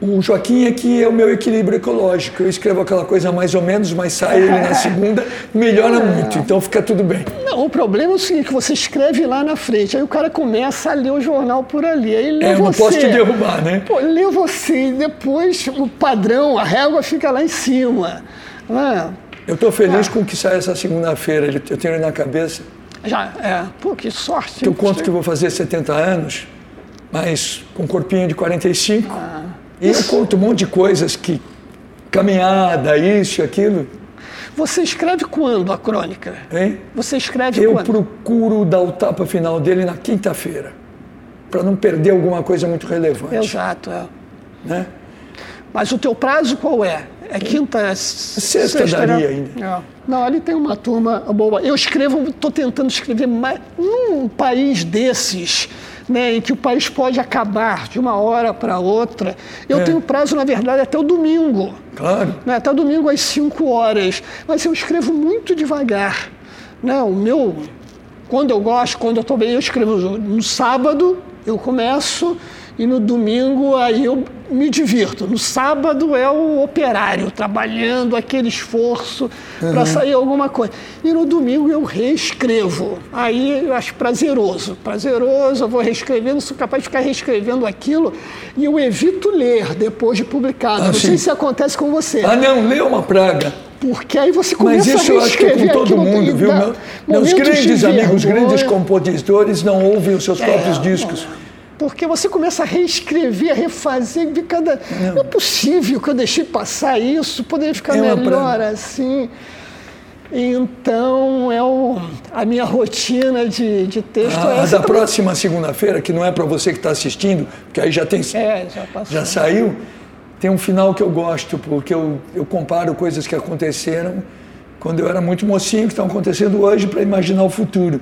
o Joaquim é que é o meu equilíbrio ecológico. Eu escrevo aquela coisa mais ou menos, mas sai ele na segunda, melhora muito, então fica tudo bem. Não, o problema é o seguinte, que você escreve lá na frente, aí o cara começa a ler o jornal por ali, aí lê é, você. não posso te derrubar, né? Pô, lê você e depois o padrão, a régua fica lá em cima. Né? Eu estou feliz ah. com o que sai essa segunda-feira, eu tenho ele na cabeça. Já, é. Pô, que sorte. Eu conto que vou fazer 70 anos, mas com um corpinho de 45. Ah. E eu conto um monte de coisas que. caminhada, isso e aquilo. Você escreve quando a crônica? Hein? Você escreve eu quando? Eu procuro dar o tapa final dele na quinta-feira, para não perder alguma coisa muito relevante. Exato, é. Né? Mas o teu prazo qual é? É quinta, sexta, sexta daria né? ainda. É. Não, ali tem uma turma boa. Eu escrevo, estou tentando escrever mais num país desses. Né, em que o país pode acabar de uma hora para outra. Eu é. tenho prazo, na verdade, até o domingo. Claro. Né, até o domingo às 5 horas. Mas eu escrevo muito devagar. Né, o meu, quando eu gosto, quando eu estou bem, eu escrevo no sábado, eu começo e no domingo aí eu me divirto. No sábado é o operário trabalhando aquele esforço uhum. para sair alguma coisa. E no domingo eu reescrevo. Aí eu acho prazeroso. Prazeroso, eu vou reescrevendo, sou capaz de ficar reescrevendo aquilo e eu evito ler depois de publicado. Ah, não sim. sei se acontece com você. Ah, não, lê uma praga. Porque aí você começa Mas isso a eu acho que é com todo mundo, viu? meus grandes amigos, grandes compositores não ouvem os seus é, próprios discos. Não porque você começa a reescrever, a refazer, e cada. Não. não é possível que eu deixei passar isso, poderia ficar é melhor assim. Então, é o, a minha rotina de, de texto. Ah, é essa da também. próxima segunda-feira, que não é para você que está assistindo, porque aí já tem. É, já. Já saiu. Tem um final que eu gosto, porque eu, eu comparo coisas que aconteceram quando eu era muito mocinho, que estão acontecendo hoje, para imaginar o futuro.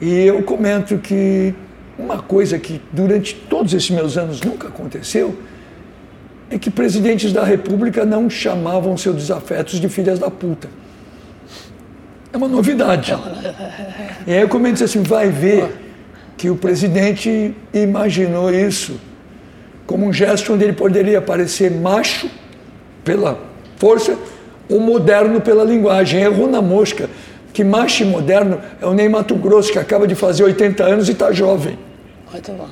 E eu comento que uma coisa que durante todos esses meus anos nunca aconteceu é que presidentes da República não chamavam seus desafetos de filhas da puta. É uma novidade. E aí eu comento assim, vai ver que o presidente imaginou isso como um gesto onde ele poderia parecer macho pela força ou moderno pela linguagem. Errou na mosca que macho moderno é o Ney Mato Grosso, que acaba de fazer 80 anos e está jovem. Muito bom.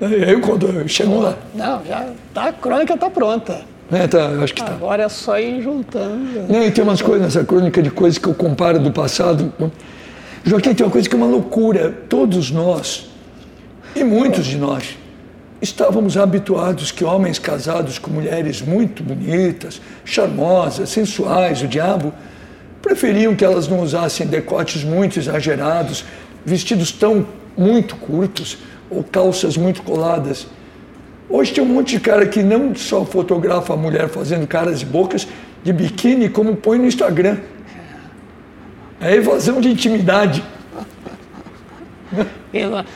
Eu, quando chego lá. Não, já tá, a crônica está pronta. É, tá, acho que tá. Agora é só ir juntando. E tem umas coisas nessa crônica de coisas que eu comparo do passado. Joaquim, tem uma coisa que é uma loucura. Todos nós, e muitos de nós, estávamos habituados que homens casados com mulheres muito bonitas, charmosas, sensuais, o diabo, preferiam que elas não usassem decotes muito exagerados, vestidos tão muito curtos ou calças muito coladas. Hoje tem um monte de cara que não só fotografa a mulher fazendo caras e bocas de biquíni, como põe no Instagram. É evasão de intimidade. Ela,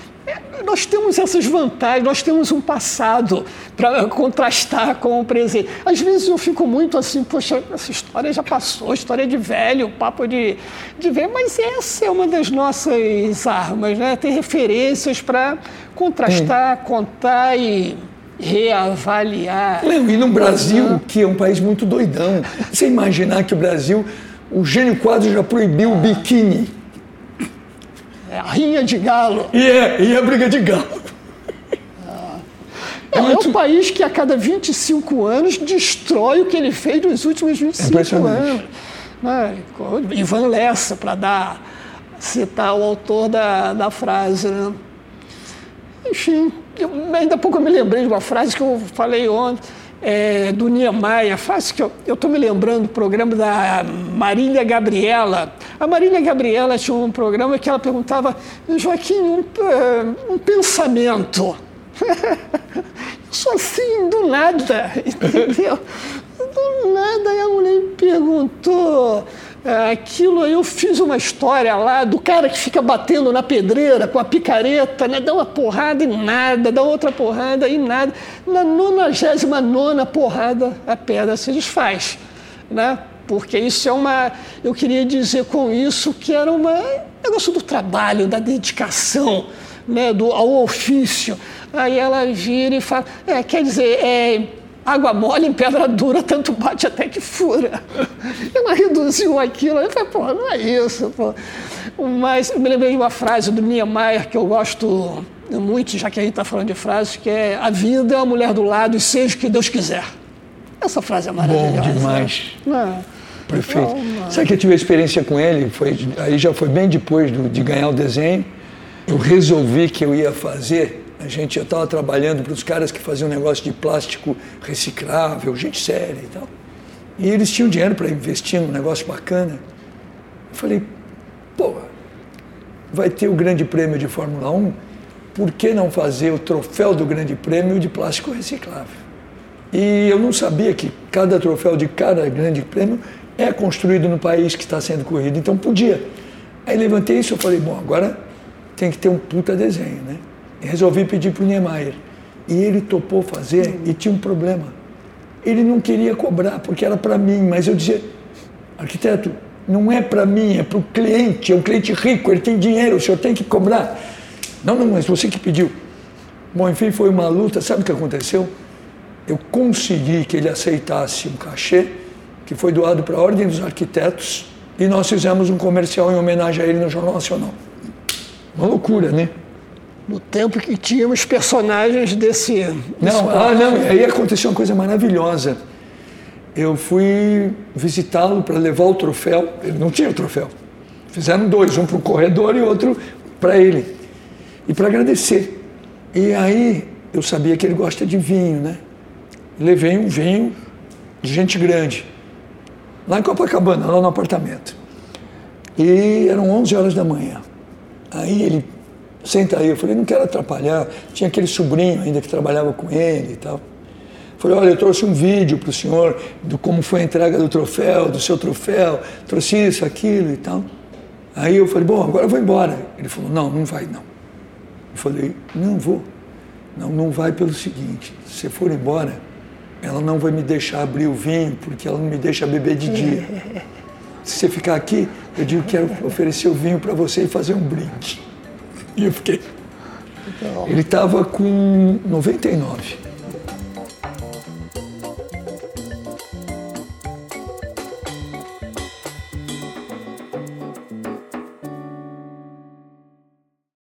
nós temos essas vantagens, nós temos um passado para contrastar com o presente. Às vezes eu fico muito assim, poxa, essa história já passou, história de velho, papo de, de velho, mas essa é uma das nossas armas, né? Ter referências para contrastar, é. contar e reavaliar. Não, e no Brasil, uhum. que é um país muito doidão, você imaginar que o Brasil, o Gênio Quadro já proibiu o biquíni. É a rinha de galo. E é, e é a briga de galo. É, é, muito... é um país que a cada 25 anos destrói o que ele fez nos últimos 25 é anos. Né? Ivan Lessa, para dar citar o autor da, da frase. Né? Enfim, eu, ainda há pouco eu me lembrei de uma frase que eu falei ontem é, do Niemeyer, faz que eu estou me lembrando do programa da Marília Gabriela. A Marília Gabriela tinha um programa que ela perguntava, Joaquim, um, um pensamento. Só assim, do nada, entendeu? Do nada, a mulher me perguntou aquilo eu fiz uma história lá do cara que fica batendo na pedreira com a picareta, né? dá uma porrada e nada, dá outra porrada e nada. Na 99 porrada, a pedra se desfaz. Né? Porque isso é uma. Eu queria dizer com isso que era uma, um negócio do trabalho, da dedicação né? do, ao ofício. Aí ela vira e fala: é, quer dizer, é água mole em pedra dura, tanto bate até que fura. Ela reduziu aquilo, eu falei, pô, não é isso, pô. Mas eu me lembrei de uma frase do Niemeyer que eu gosto muito, já que a gente está falando de frases, que é a vida é a mulher do lado e seja o que Deus quiser. Essa frase é maravilhosa. Bom demais. É. Perfeito. Sabe que eu tive a experiência com ele, foi, aí já foi bem depois do, de ganhar o desenho, eu resolvi que eu ia fazer a gente já estava trabalhando para os caras que faziam negócio de plástico reciclável, gente séria e tal. E eles tinham dinheiro para investir num negócio bacana. Eu falei, pô, vai ter o Grande Prêmio de Fórmula 1, por que não fazer o troféu do Grande Prêmio de plástico reciclável? E eu não sabia que cada troféu de cada grande prêmio é construído no país que está sendo corrido, então podia. Aí levantei isso e falei, bom, agora tem que ter um puta desenho, né? Resolvi pedir para o Niemeyer. E ele topou fazer e tinha um problema. Ele não queria cobrar porque era para mim, mas eu dizia, arquiteto, não é para mim, é para o cliente, é um cliente rico, ele tem dinheiro, o senhor tem que cobrar. Não, não, mas você que pediu. Bom, enfim, foi uma luta. Sabe o que aconteceu? Eu consegui que ele aceitasse um cachê que foi doado para a Ordem dos Arquitetos e nós fizemos um comercial em homenagem a ele no Jornal Nacional. Uma loucura, né? No tempo que tínhamos personagens desse. desse não, ah, não, aí aconteceu uma coisa maravilhosa. Eu fui visitá-lo para levar o troféu. Ele não tinha o troféu. Fizeram dois, um para o corredor e outro para ele. E para agradecer. E aí eu sabia que ele gosta de vinho, né? Levei um vinho de gente grande, lá em Copacabana, lá no apartamento. E eram 11 horas da manhã. Aí ele, senta aí, eu falei, não quero atrapalhar. Tinha aquele sobrinho ainda que trabalhava com ele e tal. Falei, olha, eu trouxe um vídeo para o senhor do como foi a entrega do troféu, do seu troféu, trouxe isso, aquilo e tal. Aí eu falei, bom, agora eu vou embora. Ele falou, não, não vai não. Eu falei, não vou. Não, não vai pelo seguinte, se você for embora, ela não vai me deixar abrir o vinho, porque ela não me deixa beber de dia. Se você ficar aqui, eu digo que quero oferecer o vinho para você e fazer um brinde. E eu fiquei. Ele estava com 99.